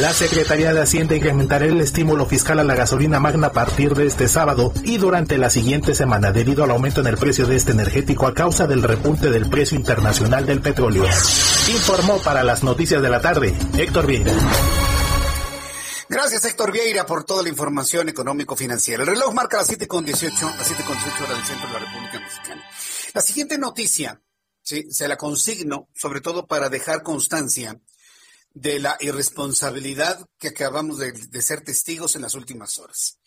La Secretaría de Hacienda incrementará el estímulo fiscal a la gasolina magna a partir de este sábado y durante la siguiente semana debido al aumento en el precio de este energético a causa del repunte del precio internacional del petróleo. Informó para las noticias de la tarde Héctor Vieira. Gracias, Héctor Vieira, por toda la información económico-financiera. El reloj marca las 7.18, las 7.18 horas del centro de la República Mexicana. La siguiente noticia, ¿sí? se la consigno, sobre todo para dejar constancia de la irresponsabilidad que acabamos de, ser testigos en las últimas horas.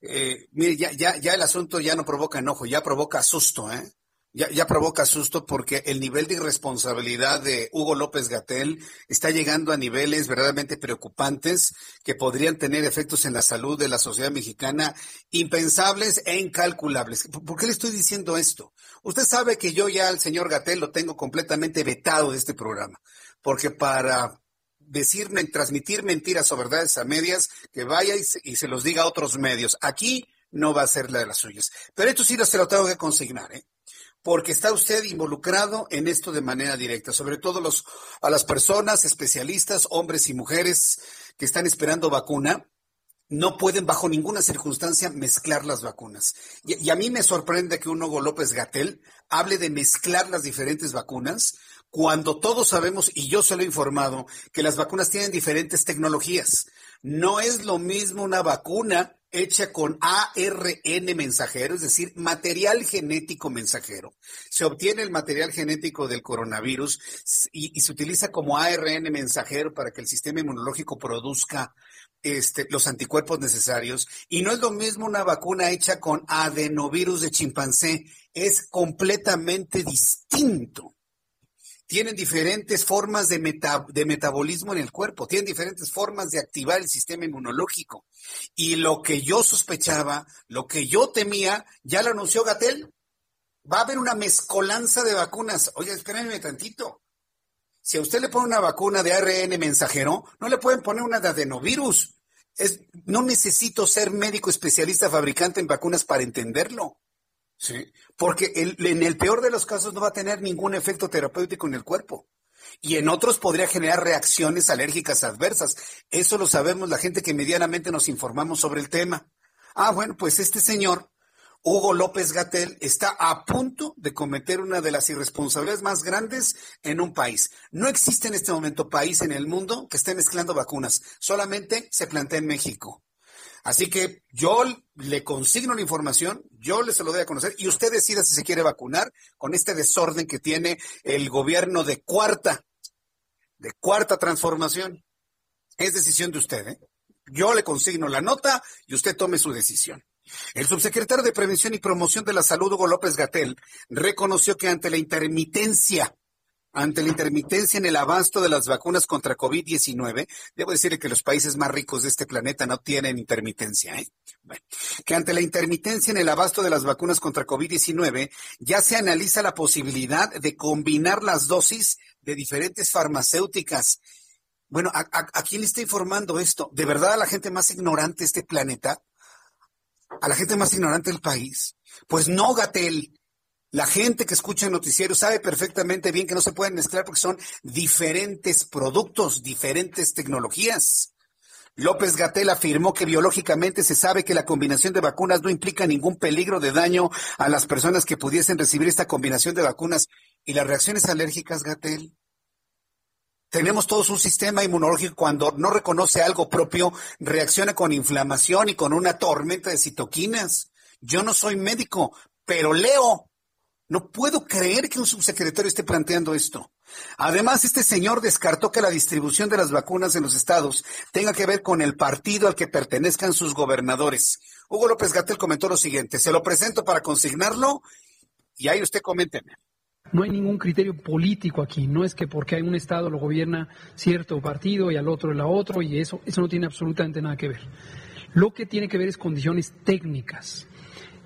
Eh, mire, ya, ya, ya el asunto ya no provoca enojo, ya provoca susto, ¿eh? Ya, ya provoca susto porque el nivel de irresponsabilidad de Hugo López Gatel está llegando a niveles verdaderamente preocupantes que podrían tener efectos en la salud de la sociedad mexicana impensables e incalculables. ¿Por qué le estoy diciendo esto? Usted sabe que yo ya al señor Gatel lo tengo completamente vetado de este programa, porque para decir, transmitir mentiras o verdades a medias, que vaya y se, los diga a otros medios. Aquí no va a ser la de las suyas. Pero esto sí lo se lo tengo que consignar, ¿eh? porque está usted involucrado en esto de manera directa, sobre todo los, a las personas especialistas, hombres y mujeres que están esperando vacuna, no pueden bajo ninguna circunstancia mezclar las vacunas. Y, y, a mí me sorprende que un Hugo López Gatel hable de mezclar las diferentes vacunas cuando todos sabemos, y yo se lo he informado, que las vacunas tienen diferentes tecnologías. No es lo mismo una vacuna hecha con ARN mensajero, es decir, material genético mensajero. Se obtiene el material genético del coronavirus y, se utiliza como ARN mensajero para que el sistema inmunológico produzca este, los anticuerpos necesarios. Y no es lo mismo una vacuna hecha con adenovirus de chimpancé, es completamente distinto tienen diferentes formas de, de, metabolismo en el cuerpo, tienen diferentes formas de activar el sistema inmunológico. Y lo que yo sospechaba, lo que yo temía, ya lo anunció Gatel. Va a haber una mezcolanza de vacunas. Oiga, espérenme tantito. Si a usted le pone una vacuna de ARN mensajero, no le pueden poner una de adenovirus. Es, no necesito ser médico especialista fabricante en vacunas para entenderlo. Sí, porque el, en el peor de los casos no va a tener ningún efecto terapéutico en el cuerpo. Y en otros podría generar reacciones alérgicas adversas. Eso lo sabemos la gente que medianamente nos informamos sobre el tema. Ah, bueno, pues este señor, Hugo López Gatel, está a punto de cometer una de las irresponsabilidades más grandes en un país. No existe en este momento país en el mundo que esté mezclando vacunas. Solamente se plantea en México. Así que yo le consigno la información, yo le se lo doy a conocer y usted decida si se quiere vacunar con este desorden que tiene el gobierno de cuarta, de cuarta transformación. Es decisión de usted, ¿eh? Yo le consigno la nota y usted tome su decisión. El subsecretario de Prevención y Promoción de la Salud, Hugo López Gatel, reconoció que ante la intermitencia ante la intermitencia en el abasto de las vacunas contra COVID-19, debo decirle que los países más ricos de este planeta no tienen intermitencia, ¿eh? Bueno, que ante la intermitencia en el abasto de las vacunas contra COVID-19, ya se analiza la posibilidad de combinar las dosis de diferentes farmacéuticas. Bueno, ¿a, a, a quién le está informando esto? ¿De verdad a la gente más ignorante de este planeta? ¿A la gente más ignorante del país? Pues no, Gatel. La gente que escucha el noticiero sabe perfectamente bien que no se pueden mezclar porque son diferentes productos, diferentes tecnologías. López Gatel afirmó que biológicamente se sabe que la combinación de vacunas no implica ningún peligro de daño a las personas que pudiesen recibir esta combinación de vacunas. ¿Y las reacciones alérgicas, Gatel? Tenemos todos un sistema inmunológico cuando no reconoce algo propio, reacciona con inflamación y con una tormenta de citoquinas. Yo no soy médico, pero leo no puedo creer que un subsecretario esté planteando esto. Además, este señor descartó que la distribución de las vacunas en los estados tenga que ver con el partido al que pertenezcan sus gobernadores. Hugo López Gatel comentó lo siguiente, se lo presento para consignarlo y ahí usted coménteme. No hay ningún criterio político aquí, no es que porque hay un Estado lo gobierna cierto partido y al otro la otro y eso, eso no tiene absolutamente nada que ver. Lo que tiene que ver es condiciones técnicas.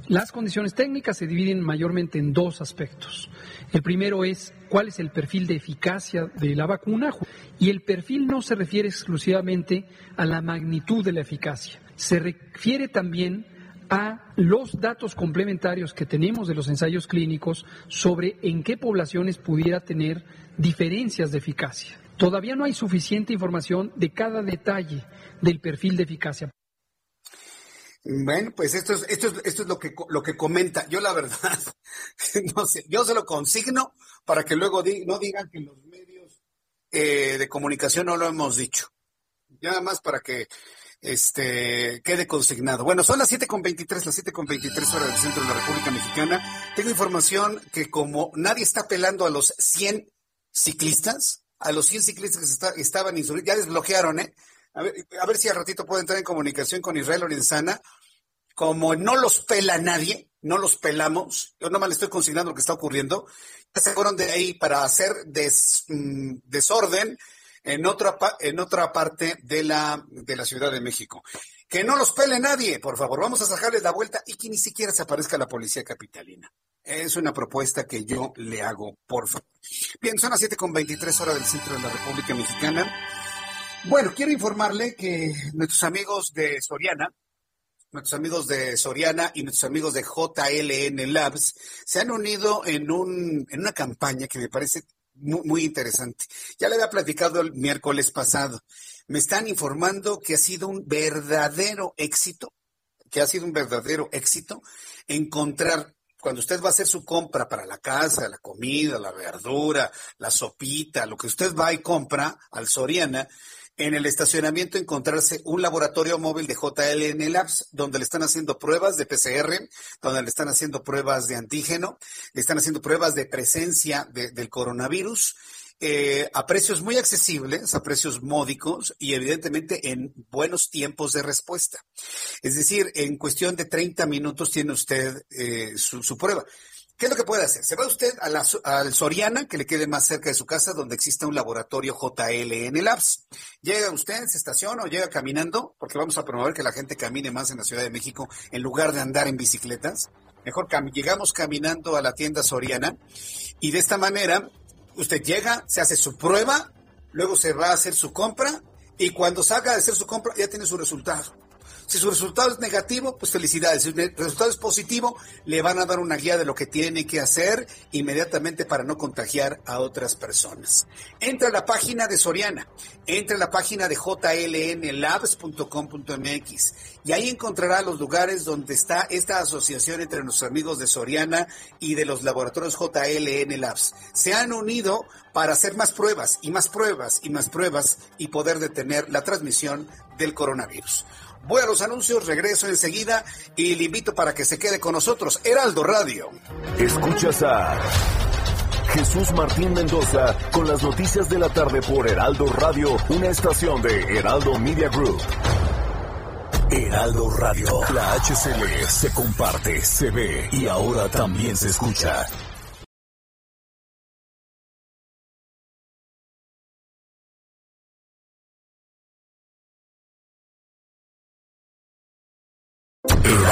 Las condiciones técnicas se dividen mayormente en dos aspectos. El primero es cuál es el perfil de eficacia de la vacuna y el perfil no se refiere exclusivamente a la magnitud de la eficacia, se refiere también a los datos complementarios que tenemos de los ensayos clínicos sobre en qué poblaciones pudiera tener diferencias de eficacia. Todavía no hay suficiente información de cada detalle del perfil de eficacia. Bueno, pues esto es, esto es, esto es lo que lo que comenta. Yo la verdad, no sé, yo se lo consigno para que luego di, no digan que los medios eh, de comunicación no lo hemos dicho. Nada más para que este quede consignado. Bueno, son las siete con veintitrés, las siete con veintitrés horas del centro de la República Mexicana. Tengo información que como nadie está apelando a los 100 ciclistas, a los 100 ciclistas que está, estaban inscritos, ya desbloquearon, ¿eh? A ver, a ver si al ratito puedo entrar en comunicación con Israel Lorenzana. Como no los pela nadie, no los pelamos, yo nomás le estoy consignando lo que está ocurriendo, ya se fueron de ahí para hacer mm, desorden en otra, en otra parte de la, de la Ciudad de México. Que no los pele nadie, por favor, vamos a sacarles la vuelta y que ni siquiera se aparezca la policía capitalina. Es una propuesta que yo le hago, por favor. Bien, son las 7 con 23 horas del centro de la República Mexicana. Bueno, quiero informarle que nuestros amigos de Soriana nuestros amigos de Soriana y nuestros amigos de JLN Labs se han unido en, un, en una campaña que me parece muy, muy interesante. Ya le había platicado el miércoles pasado. Me están informando que ha sido un verdadero éxito, que ha sido un verdadero éxito encontrar cuando usted va a hacer su compra para la casa, la comida, la verdura, la sopita, lo que usted va y compra al Soriana, en el estacionamiento encontrarse un laboratorio móvil de JLN Labs, donde le están haciendo pruebas de PCR, donde le están haciendo pruebas de antígeno, le están haciendo pruebas de presencia del coronavirus. Eh, a precios muy accesibles, a precios módicos y evidentemente en buenos tiempos de respuesta. Es decir, en cuestión de 30 minutos tiene usted eh, su prueba. ¿Qué es lo que puede hacer? Se va usted a la, al Soriana, que le quede más cerca de su casa, donde exista un laboratorio JLN Labs. Llega usted, se estaciona o llega caminando, porque vamos a promover que la gente camine más en la Ciudad de México en lugar de andar en bicicletas. Mejor llegamos caminando a la tienda Soriana y de esta manera usted llega, se hace su prueba, luego se va a hacer su compra y cuando salga de hacer su compra ya tiene su resultado. Si su resultado es negativo, pues felicidades. Si su resultado es positivo, le van a dar una guía de lo que tiene que hacer inmediatamente para no contagiar a otras personas. Entra a la página de Soriana, entra a la página de jlnlabs.com.mx y ahí encontrará los lugares donde está esta asociación entre nuestros amigos de Soriana y de los laboratorios JLN Labs. Se han unido para hacer más pruebas y más pruebas y más pruebas y poder detener la transmisión del coronavirus. Voy a los anuncios, regreso enseguida y le invito para que se quede con nosotros. Heraldo Radio. Escuchas a Jesús Martín Mendoza con las noticias de la tarde por Heraldo Radio, una estación de Heraldo Media Group. Heraldo Radio, la HCL se comparte, se ve y ahora también se escucha.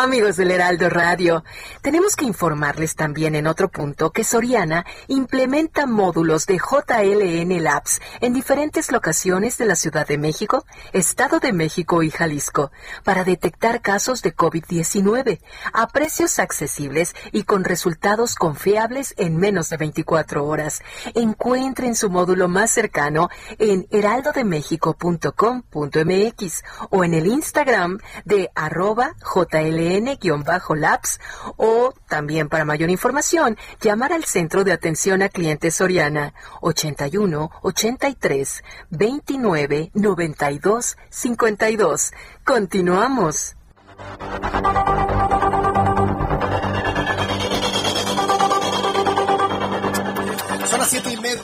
Amigos del Heraldo Radio, tenemos que informarles también en otro punto que Soriana implementa módulos de JLN Labs en diferentes locaciones de la Ciudad de México, Estado de México y Jalisco para detectar casos de COVID-19 a precios accesibles y con resultados confiables en menos de 24 horas. Encuentren su módulo más cercano en heraldodemexico.com.mx o en el Instagram de arroba JLN labs o también para mayor información llamar al Centro de Atención a Clientes Soriana 81 83 29 92 52. Continuamos.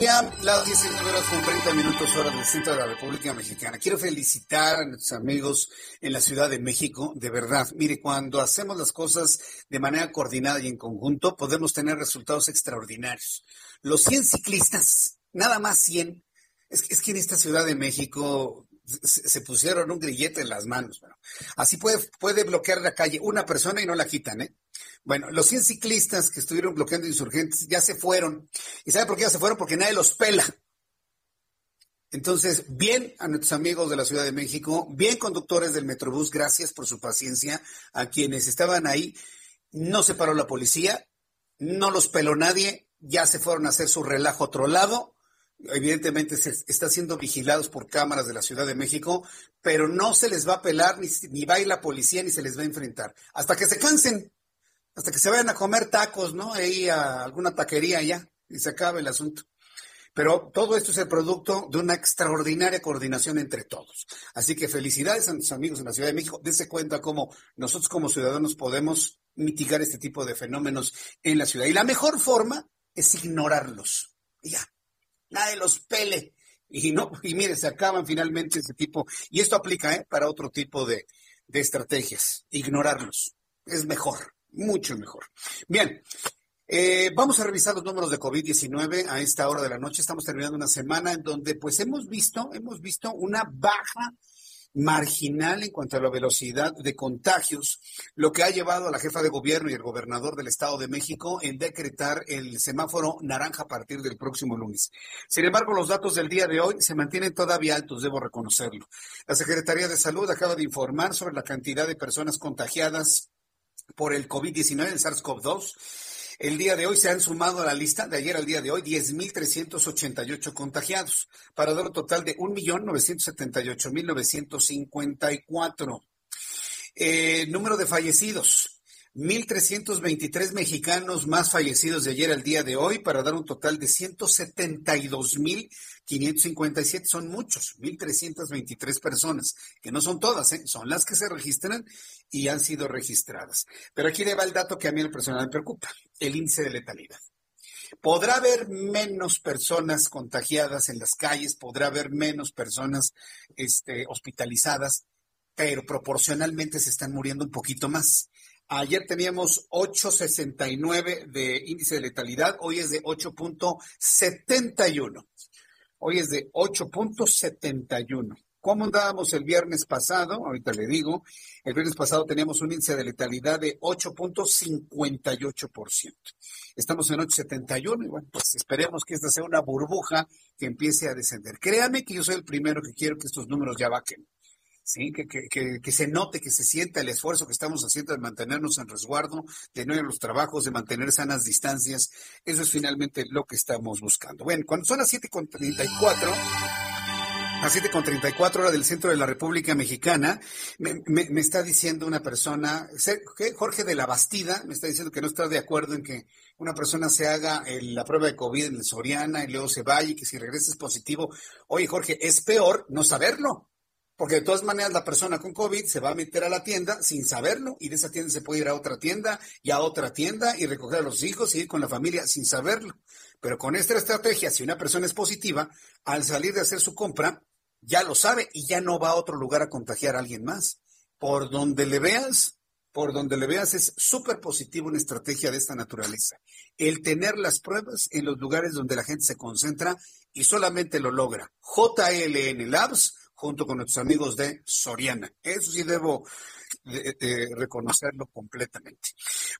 Las siete y media, las 19 horas con 30 minutos hora del centro de la República Mexicana. Quiero felicitar a nuestros amigos en la Ciudad de México, de verdad. Mire, cuando hacemos las cosas de manera coordinada y en conjunto, podemos tener resultados extraordinarios. Los 100 ciclistas, nada más 100, es, es que en esta Ciudad de México se, pusieron un grillete en las manos. así puede, puede bloquear la calle una persona y no la quitan, ¿eh? Bueno, los 100 ciclistas que estuvieron bloqueando insurgentes ya se fueron. ¿Y sabe por qué ya se fueron? Porque nadie los pela. Entonces, bien a nuestros amigos de la Ciudad de México, bien conductores del Metrobús, gracias por su paciencia. A quienes estaban ahí, no se paró la policía, no los peló nadie, ya se fueron a hacer su relajo a otro lado. Evidentemente se está siendo vigilados por cámaras de la Ciudad de México, pero no se les va a pelar, ni, ni va a ir la policía, ni se les va a enfrentar. Hasta que se cansen hasta que se vayan a comer tacos, ¿no? Ahí a alguna taquería ya y se acabe el asunto. Pero todo esto es el producto de una extraordinaria coordinación entre todos. Así que felicidades a nuestros amigos en la Ciudad de México. Dense cuenta cómo nosotros como ciudadanos podemos mitigar este tipo de fenómenos en la ciudad. Y la mejor forma es ignorarlos. Y ya, nadie los pele. Y no, y mire, se acaban finalmente ese tipo. Y esto aplica ¿eh? para otro tipo de, de estrategias. Ignorarlos es mejor mucho mejor. Bien, eh, vamos a revisar los números de COVID-19 a esta hora de la noche. Estamos terminando una semana en donde pues hemos visto, hemos visto una baja marginal en cuanto a la velocidad de contagios, lo que ha llevado a la jefa de gobierno y el gobernador del Estado de México en decretar el semáforo naranja a partir del próximo lunes. Sin embargo, los datos del día de hoy se mantienen todavía altos, debo reconocerlo. La Secretaría de Salud acaba de informar sobre la cantidad de personas contagiadas por el COVID-19, el SARS-CoV-2 el día de hoy se han sumado a la lista de ayer al día de hoy 10.388 contagiados, para dar un total de 1.978.954. Eh, número de fallecidos. 1.323 mexicanos más fallecidos de ayer al día de hoy para dar un total de 172.557. Son muchos, 1.323 personas, que no son todas, ¿eh? son las que se registran y han sido registradas. Pero aquí le va el dato que a mí el personal me preocupa, el índice de letalidad. Podrá haber menos personas contagiadas en las calles, podrá haber menos personas este, hospitalizadas, pero proporcionalmente se están muriendo un poquito más. Ayer teníamos 8.69 de índice de letalidad, hoy es de 8.71. Hoy es de 8.71. ¿Cómo andábamos el viernes pasado? Ahorita le digo. El viernes pasado teníamos un índice de letalidad de 8.58%. Estamos en 8.71 y bueno, pues esperemos que esta sea una burbuja que empiece a descender. Créame que yo soy el primero que quiero que estos números ya bajen. ¿Sí? Que, que, que, se note, que se sienta el esfuerzo que estamos haciendo de mantenernos en resguardo, de no ir a los trabajos, de mantener sanas distancias. Eso es finalmente lo que estamos buscando. Bueno, cuando son las 7.34, a 7.34 hora del centro de la República Mexicana, me, está diciendo una persona, Jorge de la Bastida, me está diciendo que no está de acuerdo en que una persona se haga la prueba de COVID en Soriana y luego se vaya y que si regresa es positivo. Oye, Jorge, es peor no saberlo. Porque de todas maneras la persona con COVID se va a meter a la tienda sin saberlo y de esa tienda se puede ir a otra tienda y a otra tienda y recoger a los hijos y ir con la familia sin saberlo. Pero con esta estrategia, si una persona es positiva, al salir de hacer su compra, ya lo sabe y ya no va a otro lugar a contagiar a alguien más. Por donde le veas, por donde le veas es súper positivo una estrategia de esta naturaleza. El tener las pruebas en los lugares donde la gente se concentra y solamente lo logra. JLN Labs junto con nuestros amigos de Soriana. Eso sí debo de, reconocerlo completamente.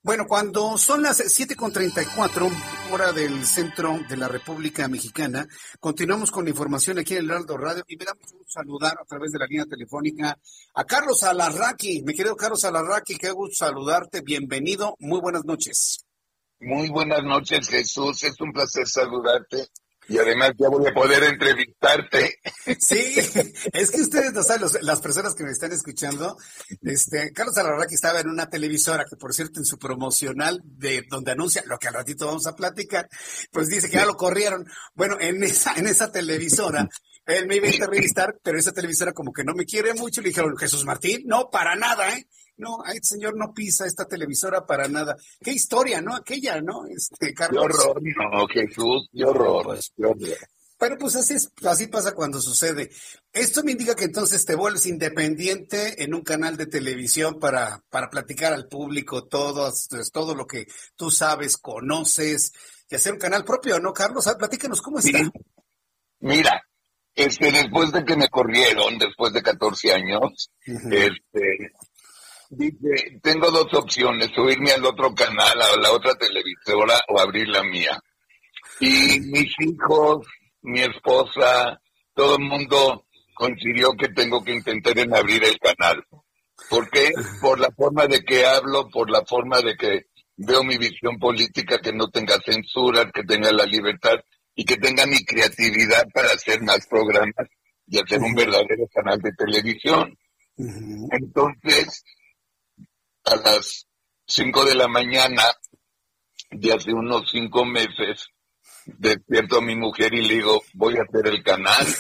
Bueno, cuando son las 7.34, hora del centro de la República Mexicana, continuamos con la información aquí en el Heraldo Radio y me da mucho saludar a través de la línea telefónica a Carlos Alarraqui. Mi querido Carlos Alarraqui, qué gusto saludarte. Bienvenido. Muy buenas noches. Muy buenas noches, Jesús. Es un placer saludarte y además ya voy a poder entrevistarte. Sí, es que ustedes no saben, las personas que me están escuchando, este, Carlos Alarraqui estaba en una televisora que, por cierto, en su promocional de donde anuncia lo que al ratito vamos a platicar, pues dice que ya lo corrieron. Bueno, en esa, en esa televisora, él me iba a entrevistar, pero esa televisora como que no me quiere mucho, le dijeron, Jesús Martín, no, para nada, ¿eh? No, ay, señor no pisa esta televisora para nada. Qué historia, ¿no? Aquella, ¿no? Este, Carlos. Qué horror, no, Jesús, qué horror, qué horror. Pero pues así, es, así pasa cuando sucede. Esto me indica que entonces te vuelves independiente en un canal de televisión para, para platicar al público todo, pues, todo lo que tú sabes, conoces, y hacer un canal propio, ¿no, Carlos? Ah, platícanos, ¿cómo está? Mira, este, después de que me corrieron, después de 14 años, este, Dice, tengo dos opciones, subirme al otro canal, a la otra televisora o abrir la mía. Y mis hijos, mi esposa, todo el mundo coincidió que tengo que intentar en abrir el canal. ¿Por qué? Por la forma de que hablo, por la forma de que veo mi visión política, que no tenga censura, que tenga la libertad y que tenga mi creatividad para hacer más programas y hacer un verdadero canal de televisión. Entonces, a las 5 de la mañana de hace unos cinco meses, despierto a mi mujer y le digo, voy a hacer el canal.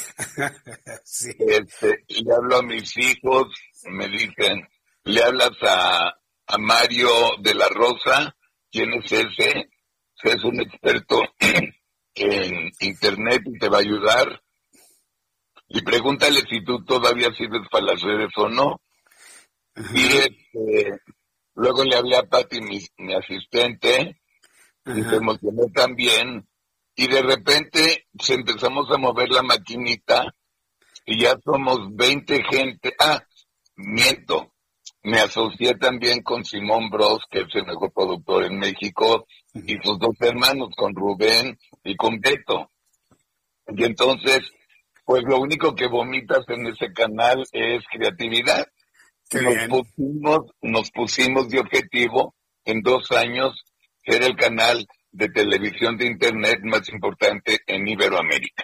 Este, le hablo a mis hijos, me dicen, le hablas a, a Mario de la Rosa, ¿quién es ese? Es un experto en internet y te va a ayudar. Y pregúntale si tú todavía sirves para las redes o no. Y este, luego le hablé a Patti, mi, asistente, y se emocionó también. Y de repente se empezamos a mover la maquinita y ya somos 20 gente. Ah, miento. Me asocié también con Simón Bros, que es el mejor productor en México, y sus dos hermanos, con Rubén y con Beto. Y entonces, pues lo único que vomitas en ese canal es creatividad. Nos pusimos, nos pusimos de objetivo en dos años ser el canal de televisión de Internet más importante en Iberoamérica.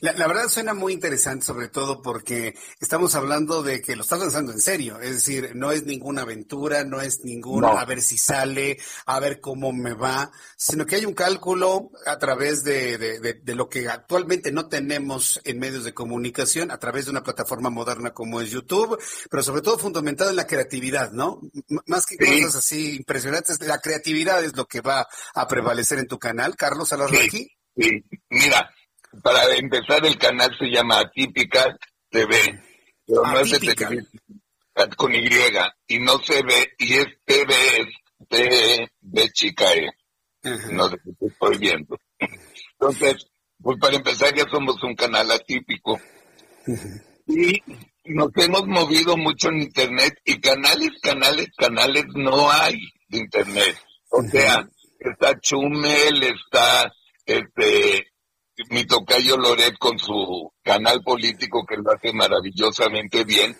La, verdad suena muy interesante, sobre todo porque estamos hablando de que lo estás lanzando en serio, es decir, no es ninguna aventura, no es ninguna a ver si sale, a ver cómo me va, sino que hay un cálculo a través de, de, lo que actualmente no tenemos en medios de comunicación, a través de una plataforma moderna como es YouTube, pero sobre todo fundamentado en la creatividad, ¿no? más que cosas así impresionantes, la creatividad es lo que va a prevalecer en tu canal, Carlos Alarraqui? Sí, mira, para empezar el canal se llama Atípica TV, pero no es de con Y, y no se ve, y es TV, es TV chica, eh. no sé qué estoy viendo. Entonces, pues para empezar ya somos un canal atípico. Y nos hemos movido mucho en Internet y canales, canales, canales no hay de Internet. O sea, está Chumel, está este mi tocayo Loret con su canal político que lo hace maravillosamente bien,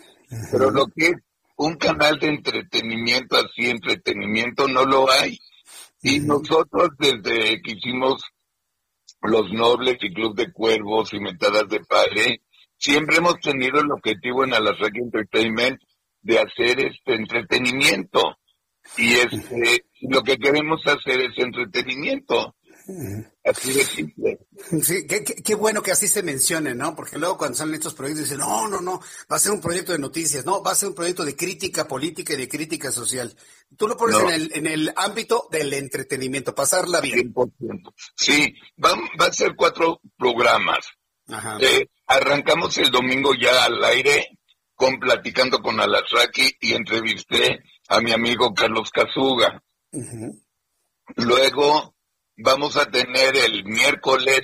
pero lo que es un canal de entretenimiento así, entretenimiento no lo hay. Y nosotros desde que hicimos Los Nobles y Club de Cuervos y Mentadas de Padre, siempre hemos tenido el objetivo en Alasraki Entertainment de hacer este entretenimiento. Y este, lo que queremos hacer es entretenimiento. Así de simple. Sí, qué, bueno que así se mencione, ¿no? Porque luego cuando salen estos proyectos dicen, no, no, no, va a ser un proyecto de noticias, no, va a ser un proyecto de crítica política y de crítica social. Tú lo pones en, el, en el ámbito del entretenimiento, pasarla bien. Sí, va, va a ser cuatro programas. Eh, arrancamos el domingo ya al aire con Platicando con Alasraki y entrevisté a mi amigo Carlos Casuga. Luego vamos a tener el miércoles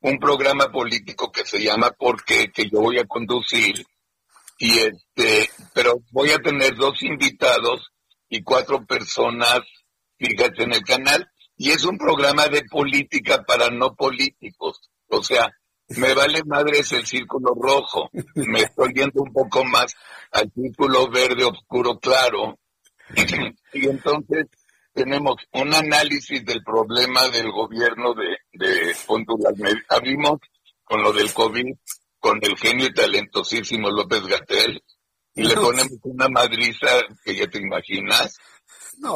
un programa político que se llama Porque que yo voy a conducir. Y este, pero voy a tener dos invitados y cuatro personas fijas en el canal. Y es un programa de política para no políticos. O sea, me vale madres el círculo rojo, me estoy yendo un poco más al círculo verde oscuro claro. Y entonces tenemos un análisis del problema del gobierno de, de Abrimos con lo del COVID, con el genio y talentosísimo López Gatel, y le ponemos una madriza que ya te imaginas.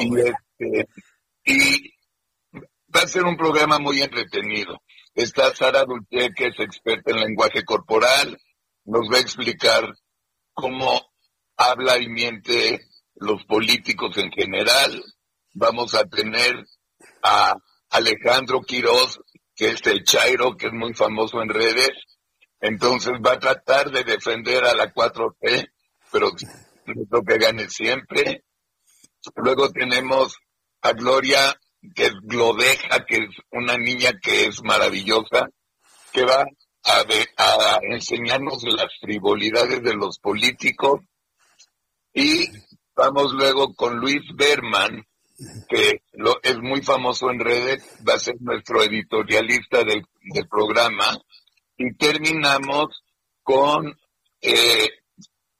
y, este, y va a ser un programa muy entretenido. Está Sara Dulce, que es experta en lenguaje corporal, nos va a explicar cómo habla y miente los políticos en general. Vamos a tener a Alejandro Quiroz, que es el Chairo, que es muy famoso en redes. Entonces va a tratar de defender a la 4T, pero lo que gane siempre. Luego tenemos a Gloria, que es Glodeja, que es una niña que es maravillosa, que va a, a enseñarnos las frivolidades de los políticos. Y Vamos luego con Luis Berman, que lo, es muy famoso en redes, va a ser nuestro editorialista del, programa. Y terminamos con eh,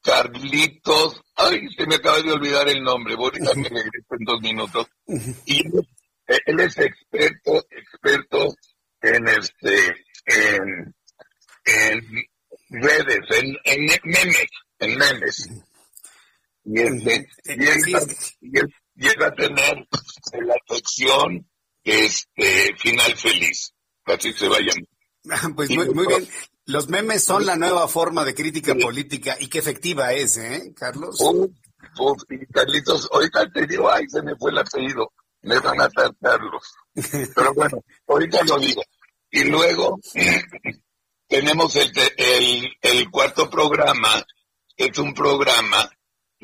Carlitos, ay, se me acaba de olvidar el nombre, voy a me regreso en dos minutos. Y él, es experto, experto en este, en, redes, en, en memes, en memes y, este, llega, a tener la sección este final feliz. Así se vayan. Pues muy, bien. Los memes son la nueva forma de crítica política y qué efectiva es, ¿eh, Carlos? Carlitos, ahorita te digo, ay, se me fue el apellido. Me van a tratar Carlos. Pero bueno, ahorita lo digo. Y luego tenemos el, el, el cuarto programa, es un programa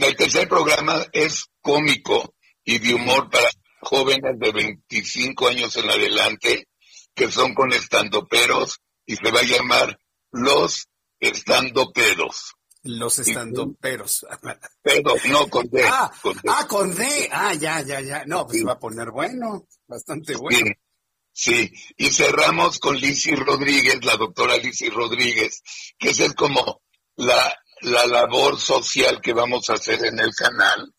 el tercer programa es cómico y de humor para jóvenes de 25 años en adelante, que son con estandoperos y se va a llamar Los estando pedos. Los estando peros. Pedos, no con D. Ah, con D. ah, con D. Ah, ya, ya, ya. No, pues va a poner bueno, bastante bueno. Sí, y cerramos con Lizzy Rodríguez, la doctora Lizzy Rodríguez, que esa es como la, la labor social que vamos a hacer en el canal.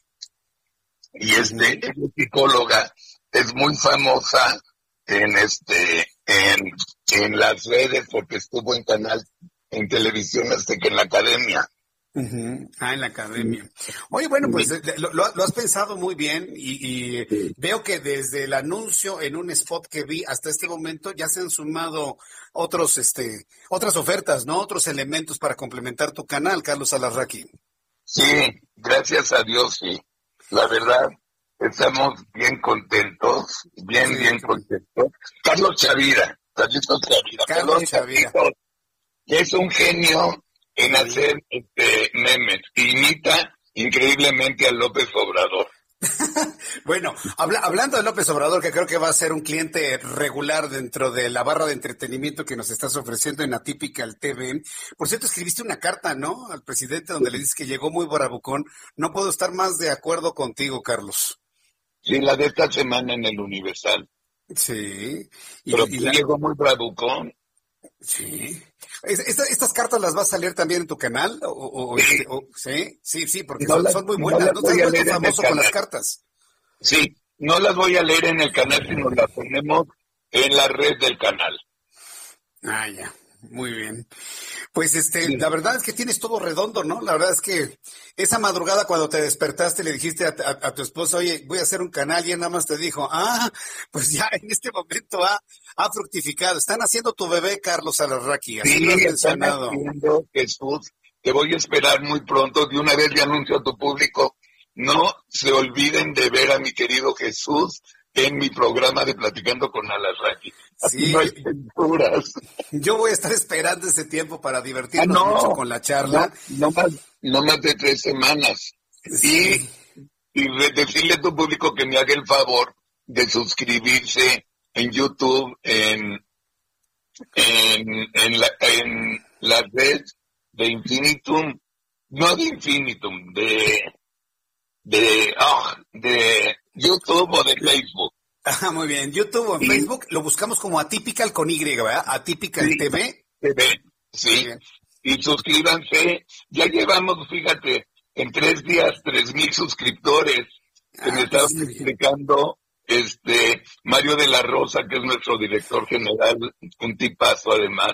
Y este, es psicóloga, es muy famosa en este, en, en las redes porque estuvo en canal, en televisión hasta que en la academia. Ah, en la academia. Oye, bueno, pues lo, lo- lo has pensado muy bien y, y veo que desde el anuncio en un spot que vi hasta este momento ya se han sumado otros, este, otras ofertas, ¿no? Otros elementos para complementar tu canal, Carlos Alarraqui. Sí, gracias a Dios, sí. La verdad, estamos bien contentos, bien, bien contentos. Carlos Chavira, Carlitos Chavira. Carlos. Chavira, que es un genio en hacer este, memes. Imita increíblemente a López Obrador. Bueno, habla- hablando de López Obrador, que creo que va a ser un cliente regular dentro de la barra de entretenimiento que nos estás ofreciendo en Atypical TV. Por cierto, escribiste una carta, ¿no? Al presidente donde le dices que llegó muy bravucón. No puedo estar más de acuerdo contigo, Carlos. Sí, la de esta semana en el Universal. Sí. Y- Pero y sí la- llegó muy bravucón. Sí. Es- esta- ¿Estas cartas las vas a leer también en tu canal? O, o- o- o- sí, sí, sí, porque No son, muy buenas. ¿No te has famoso con las cartas? Sí, no las voy a leer en el canal, sino las ponemos en la red del canal. Ah, ya. Muy bien. Pues este, la verdad es que tienes todo redondo, ¿no? La verdad es que esa madrugada cuando te despertaste le dijiste a, a- a tu esposa, oye, voy a hacer un canal y él nada más te dijo, ah, pues ya en este momento ha, ha fructificado. Están haciendo tu bebé, Carlos Alarraqui, así Sí, lo has mencionado. haciendo, Jesús, te voy a esperar muy pronto. De una vez le anuncio a tu público, no se olviden de ver a mi querido Jesús en mi programa de Platicando con Alarraqui. Sí. no hay censuras. Yo voy a estar esperando ese tiempo para Ah, divertirnos no, mucho con la charla. No, no más, no más de tres semanas. Y, y decirle a tu público que me haga el favor de suscribirse en YouTube, en, en, en, la, en la red de Infinitum, no de Infinitum, de, de, ah, de YouTube o de Facebook. Ah, muy bien. YouTube o en Facebook lo buscamos como Atypical con Y, ¿verdad? Atypical TV. TV, sí. Y suscríbanse. Ya llevamos, fíjate, en tres días, tres mil suscriptores. Que me estaban explicando este Mario de la Rosa, que es nuestro director general, un tipazo además,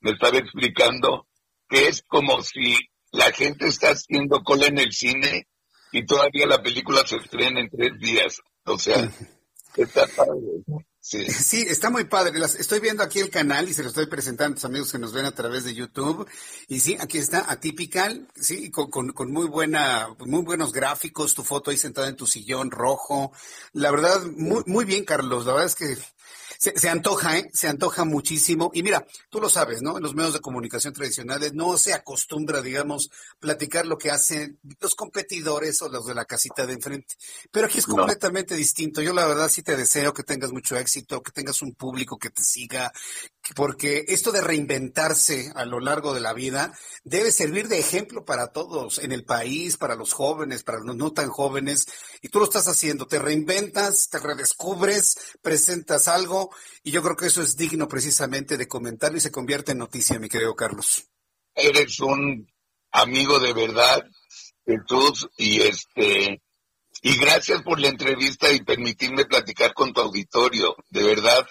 me estaba explicando que es como si la gente está haciendo cola en el cine y todavía la película se estrena en tres días. O sea, está padre. Sí. Sí, está muy padre. Las- estoy viendo aquí el canal y se lo estoy presentando a tus amigos que nos ven a través de YouTube. Y sí, aquí está Atypical, sí, con, con, con muy buena, muy buenos gráficos, tu foto ahí sentada en tu sillón rojo. La verdad, muy, muy bien, Carlos. La verdad es que se, se antoja, ¿eh? Se antoja muchísimo. Y mira, tú lo sabes, ¿no? En los medios de comunicación tradicionales no se acostumbra, digamos, platicar lo que hacen los competidores o los de la casita de enfrente. Pero aquí es No. completamente distinto. Yo la verdad sí te deseo que tengas mucho éxito, que tengas un público que te siga, porque esto de reinventarse a lo largo de la vida debe servir de ejemplo para todos, en el país, para los jóvenes, para los no tan jóvenes. Y tú lo estás haciendo, te reinventas, te redescubres, presentas algo, y yo creo que eso es digno precisamente de comentarlo y se convierte en noticia, mi querido Carlos. eres un amigo de verdad, Jesús, y este, y gracias por la entrevista y permitirme platicar con tu auditorio. De verdad,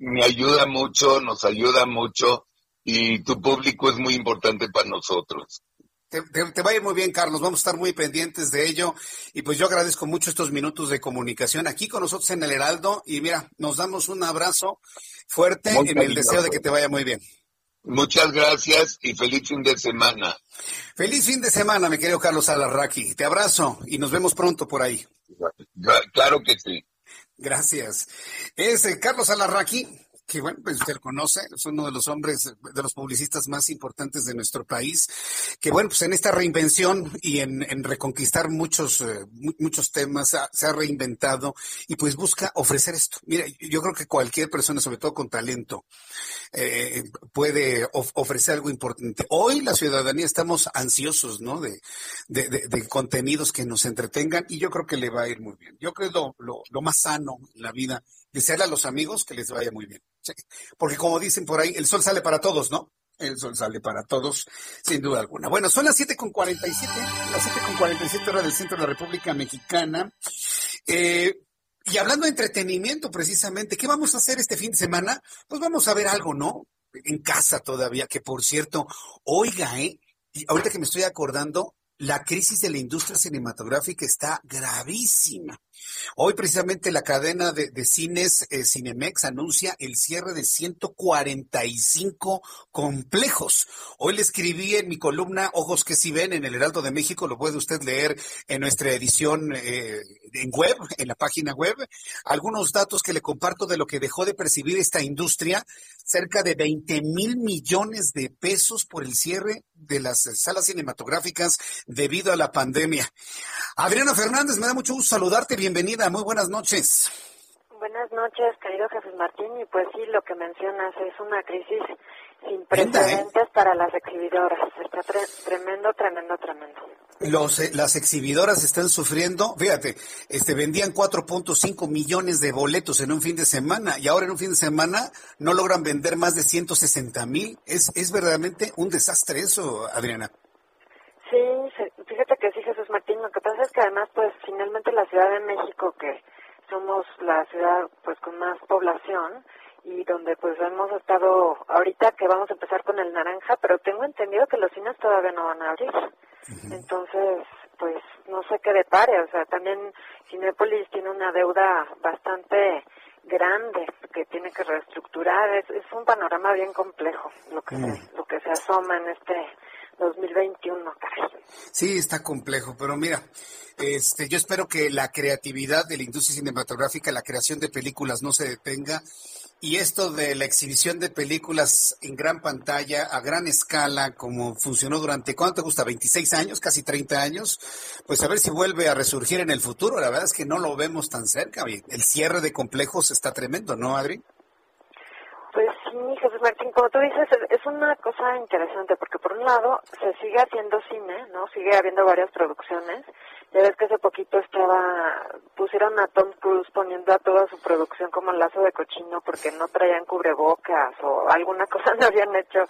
me ayuda mucho, nos ayuda mucho, y tu público es muy importante para nosotros. Te, te- te va a ir muy bien, Carlos. Vamos a estar muy pendientes de ello. Y pues yo agradezco mucho estos minutos de comunicación aquí con nosotros en el Heraldo. Y mira, nos damos un abrazo fuerte Muy en el deseo de que te vaya muy bien. Muchas gracias y feliz fin de semana. Feliz fin de semana, mi querido Carlos Alarraqui. Te abrazo y nos vemos pronto por ahí. Claro que sí. Gracias. Es eh, Carlos Alarraqui. Que bueno, pues usted conoce, es uno de los hombres, de los publicistas más importantes de nuestro país, que bueno, pues en esta reinvención y en, reconquistar muchos, eh, muchos temas, se ha reinventado y pues busca ofrecer esto. Mira, yo creo que cualquier persona, sobre todo con talento, eh, puede ofrecer algo importante. Hoy la ciudadanía estamos ansiosos, ¿no? De, de, contenidos que nos entretengan y yo creo que le va a ir muy bien. Yo creo lo, lo, lo más sano en la vida, desearle a los amigos que les vaya muy bien. Porque como dicen por ahí, el sol sale para todos, ¿no? El sol sale para todos, sin duda alguna. Bueno, son las 7.47, las 7.47 horas del centro de la República Mexicana. Eh, y hablando de entretenimiento, precisamente, ¿qué vamos a hacer este fin de semana? Pues vamos a ver algo, ¿no? En casa todavía, que por cierto, oiga, ¿eh? Y ahorita que me estoy acordando, la crisis de la industria cinematográfica está gravísima. Hoy precisamente la cadena de, cines eh, Cinemex anuncia el cierre de 145 complejos. Hoy le escribí en mi columna Ojos que si ven en el Heraldo de México, lo puede usted leer en nuestra edición eh, en web, en la página web, algunos datos que le comparto de lo que dejó de percibir esta industria, cerca de 20 mil millones de pesos por el cierre de las salas cinematográficas debido a la pandemia. Adriana Fernández, me da mucho gusto saludarte, bienvenida, muy buenas noches. Buenas noches, querido Jesús Martín, y pues sí, lo que mencionas es una crisis sin ¿eh? precedentes para las exhibidoras. Está tremendo, tremendo, tremendo. Los, eh, las exhibidoras están sufriendo, fíjate, este, vendían 4.5 millones de boletos en un fin de semana y ahora en un fin de semana no logran vender más de 160 mil. Es, es verdaderamente un desastre eso, Adriana. Sí, fíjate que sí, Jesús Martín, lo que pasa es que además, pues finalmente la Ciudad de México, que somos la ciudad pues con más población, y donde pues hemos estado ahorita que vamos a empezar con el naranja, pero tengo entendido que los cines todavía no van a abrir. Entonces, pues no sé qué depare, o sea, también Cinepolis tiene una deuda bastante grande que tiene que reestructurar, es, es un panorama bien complejo lo que se, lo que se asoma en este 2021, caray. Sí, está complejo, pero mira, este, yo espero que la creatividad de la industria cinematográfica, la creación de películas no se detenga y esto de la exhibición de películas en gran pantalla, a gran escala, como funcionó durante, ¿cuánto te gusta? ¿26 años? ¿Casi 30 años? Pues a ver si vuelve a resurgir en el futuro. La verdad es que no lo vemos tan cerca. El cierre de complejos está tremendo, ¿no, Adri? Sí, como tú dices, es una cosa interesante porque por un lado se sigue haciendo cine, ¿no? Sigue habiendo varias producciones ya ves que hace poquito estaba, pusieron a Tom Cruise poniendo a toda su producción como lazo de cochino porque no traían cubrebocas o alguna cosa no habían hecho,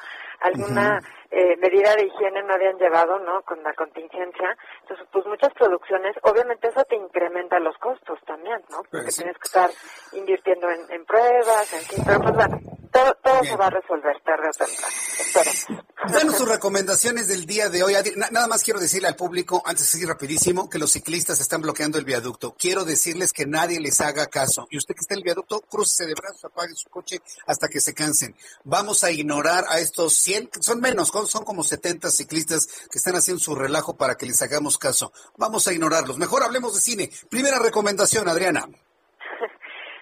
alguna eh, medida de higiene no habían llevado, ¿no? Con la contingencia. Entonces, pues muchas producciones, obviamente eso te incrementa los costos también, ¿no? Porque pues tienes que estar invirtiendo en, pruebas, en fin, pero pues bueno, todo, todo se va a resolver tarde o temprano. Danos sus recomendaciones del día de hoy. Nada más quiero decirle al público, antes de seguir rapidísimo, que los ciclistas están bloqueando el viaducto. Quiero decirles que nadie les haga caso. Y usted que está en el viaducto, cruce de brazos, apague su coche hasta que se cansen. Vamos a ignorar a estos 100, son menos, son como 70 ciclistas que están haciendo su relajo para que les hagamos caso. Vamos a ignorarlos. Mejor hablemos de cine. Primera recomendación, Adriana.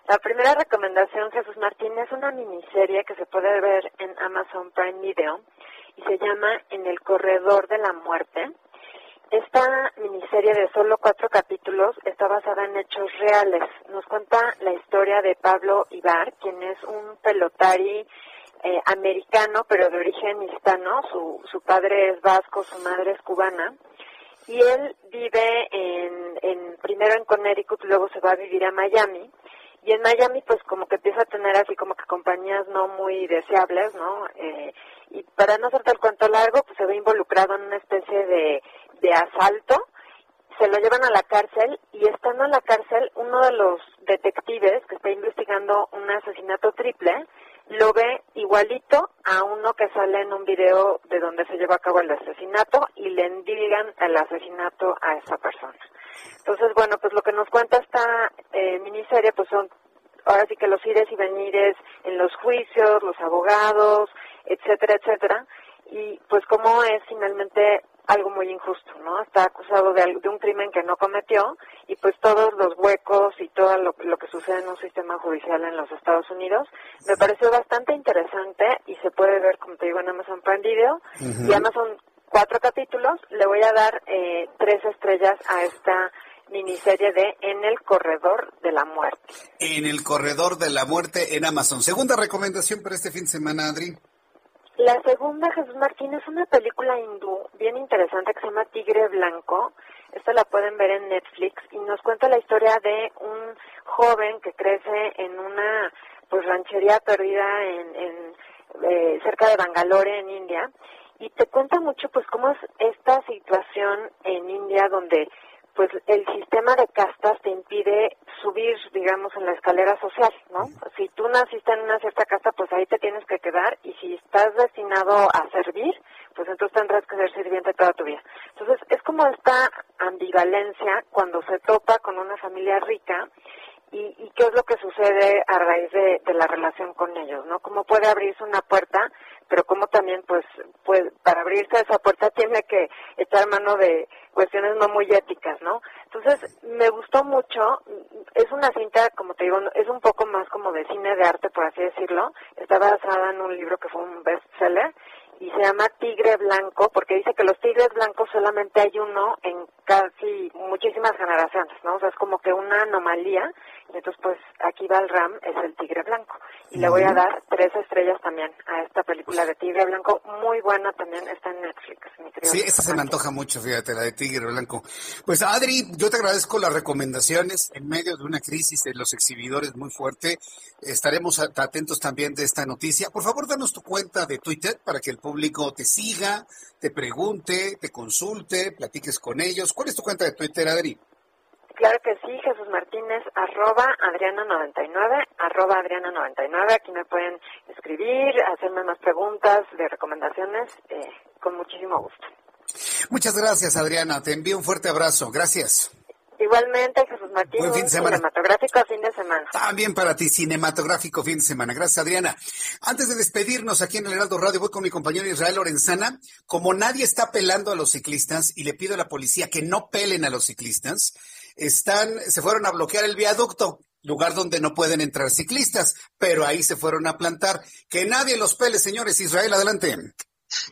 La primera recomendación, Jesús Martín, es una miniserie que se puede ver en Amazon Prime Video y se llama En el Corredor de la Muerte. Esta miniserie de solo cuatro capítulos está basada en hechos reales. Nos cuenta la historia de Pablo Ibar, quien es un pelotari eh, americano, pero de origen hispano. Su, su padre es vasco, su madre es cubana. Y él vive en, en, primero en Connecticut, luego se va a vivir a Miami. Y en Miami, pues como que empieza a tener así como que compañías no muy deseables, ¿no? Eh, y para no hacerte el cuento largo, pues se ve involucrado en una especie de, de asalto, se lo llevan a la cárcel y estando en la cárcel, uno de los detectives que está investigando un asesinato triple, lo ve igualito a uno que sale en un video de donde se lleva a cabo el asesinato y le endilgan el asesinato a esa persona. Entonces, bueno, pues lo que nos cuenta esta eh, miniserie, pues son ahora sí que los ires y venires en los juicios, los abogados, etcétera, etcétera, y pues cómo es finalmente algo muy injusto, ¿no? Está acusado de, de un crimen que no cometió y pues todos los huecos y todo lo, lo, que sucede en un sistema judicial en los Estados Unidos me pareció bastante interesante y se puede ver, como te digo, en Amazon Prime Video. Y son cuatro capítulos. Le voy a dar eh, tres estrellas a esta miniserie de En el Corredor de la Muerte. En el Corredor de la Muerte en Amazon. Segunda recomendación para este fin de semana, Adri. La segunda, Jesús Martín, es una película hindú bien interesante que se llama Tigre Blanco. Esta la pueden ver en Netflix y nos cuenta la historia de un joven que crece en una pues ranchería perdida en, en eh, cerca de Bangalore, en India, y te cuenta mucho pues cómo es esta situación en India donde pues el sistema de castas te impide subir, digamos, en la escalera social, ¿no? Si tú naciste en una cierta casta, pues ahí te tienes que quedar y si estás destinado a servir, pues entonces tendrás que ser sirviente toda tu vida. Entonces es como esta ambivalencia cuando se topa con una familia rica y, y qué es lo que sucede a raíz de, de, la relación con ellos, ¿no? Cómo puede abrirse una puerta, pero cómo también, pues, pues, para abrirse esa puerta tiene que echar mano de cuestiones no muy éticas, ¿no? Entonces, me gustó mucho, es una cinta, como te digo, es un poco más como de cine de arte, por así decirlo, está basada en un libro que fue un bestseller, y se llama Tigre Blanco porque dice que los tigres blancos solamente hay uno en casi muchísimas generaciones, ¿no? O sea, es como que una anomalía y entonces pues aquí va el Ram, es el Tigre Blanco. Y le voy a dar tres estrellas también a esta película de Tigre Blanco, muy buena también, está en Netflix. Mi sí, esa se me antoja mucho, fíjate, la de Tigre Blanco. Pues Adri, yo te agradezco las recomendaciones en medio de una crisis de los exhibidores muy fuerte. Estaremos atentos también de esta noticia. Por favor, danos tu cuenta de Twitter para que el público te siga, te pregunte, te consulte, platiques con ellos. ¿Cuál es tu cuenta de Twitter, Adri? Claro que sí, Jesús Martínez, arroba Adriana99, arroba Adriana99. Aquí me pueden escribir, hacerme más preguntas de recomendaciones, eh, con muchísimo gusto. Muchas gracias, Adriana. Te envío un fuerte abrazo. Gracias. Igualmente, Jesús Martín, Buen fin de semana. cinematográfico fin de semana. También para ti, cinematográfico fin de semana. Gracias, Adriana. Antes de despedirnos aquí en el Heraldo Radio, voy con mi compañero Israel Lorenzana. Como nadie está pelando a los ciclistas, y le pido a la policía que no pelen a los ciclistas, están, se fueron a bloquear el viaducto, lugar donde no pueden entrar ciclistas, pero ahí se fueron a plantar. Que nadie los pele, señores. Israel, adelante.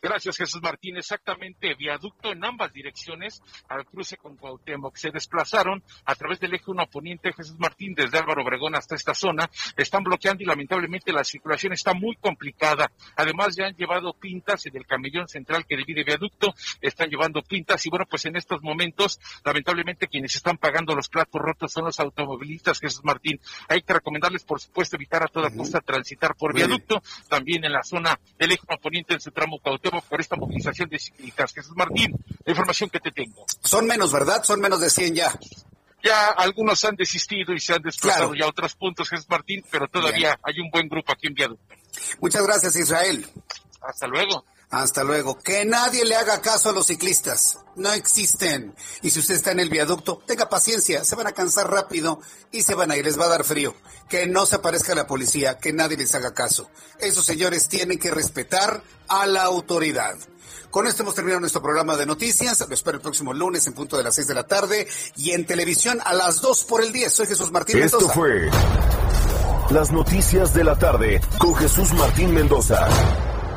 Gracias, Jesús Martín. Exactamente, viaducto en ambas direcciones al cruce con Cuauhtémoc. Se desplazaron a través del eje 1 poniente Jesús Martín desde Álvaro Obregón hasta esta zona. Están bloqueando y lamentablemente la circulación está muy complicada. Además, ya han llevado pintas en el camellón central que divide viaducto. Están llevando pintas y bueno, pues en estos momentos, lamentablemente quienes están pagando los platos rotos son los automovilistas, Jesús Martín. Hay que recomendarles, por supuesto, evitar a toda costa transitar por viaducto. También en la zona del eje 1 poniente en su tramo Cuauhtémoc por esta movilización de ciclistas. Jesús Martín, la información que te tengo. Son menos, ¿verdad? Son menos de 100 ya. Ya algunos han desistido y se han desplazado ya a otros puntos, Jesús Martín, pero todavía Bien. hay un buen grupo aquí en Viaducto. Muchas gracias, Israel. Hasta luego. Hasta luego. Que nadie le haga caso a los ciclistas. No existen. Y si usted está en el viaducto, tenga paciencia. Se van a cansar rápido y se van a ir. Les va a dar frío. Que no se aparezca la policía. Que nadie les haga caso. Esos señores tienen que respetar a la autoridad. Con esto hemos terminado nuestro programa de noticias. Lo espero el próximo lunes en punto de las 6 de la tarde y en televisión a las 2 por el 10. Soy Jesús Martín Esto Mendoza. fue las noticias de la tarde con Jesús Martín Mendoza.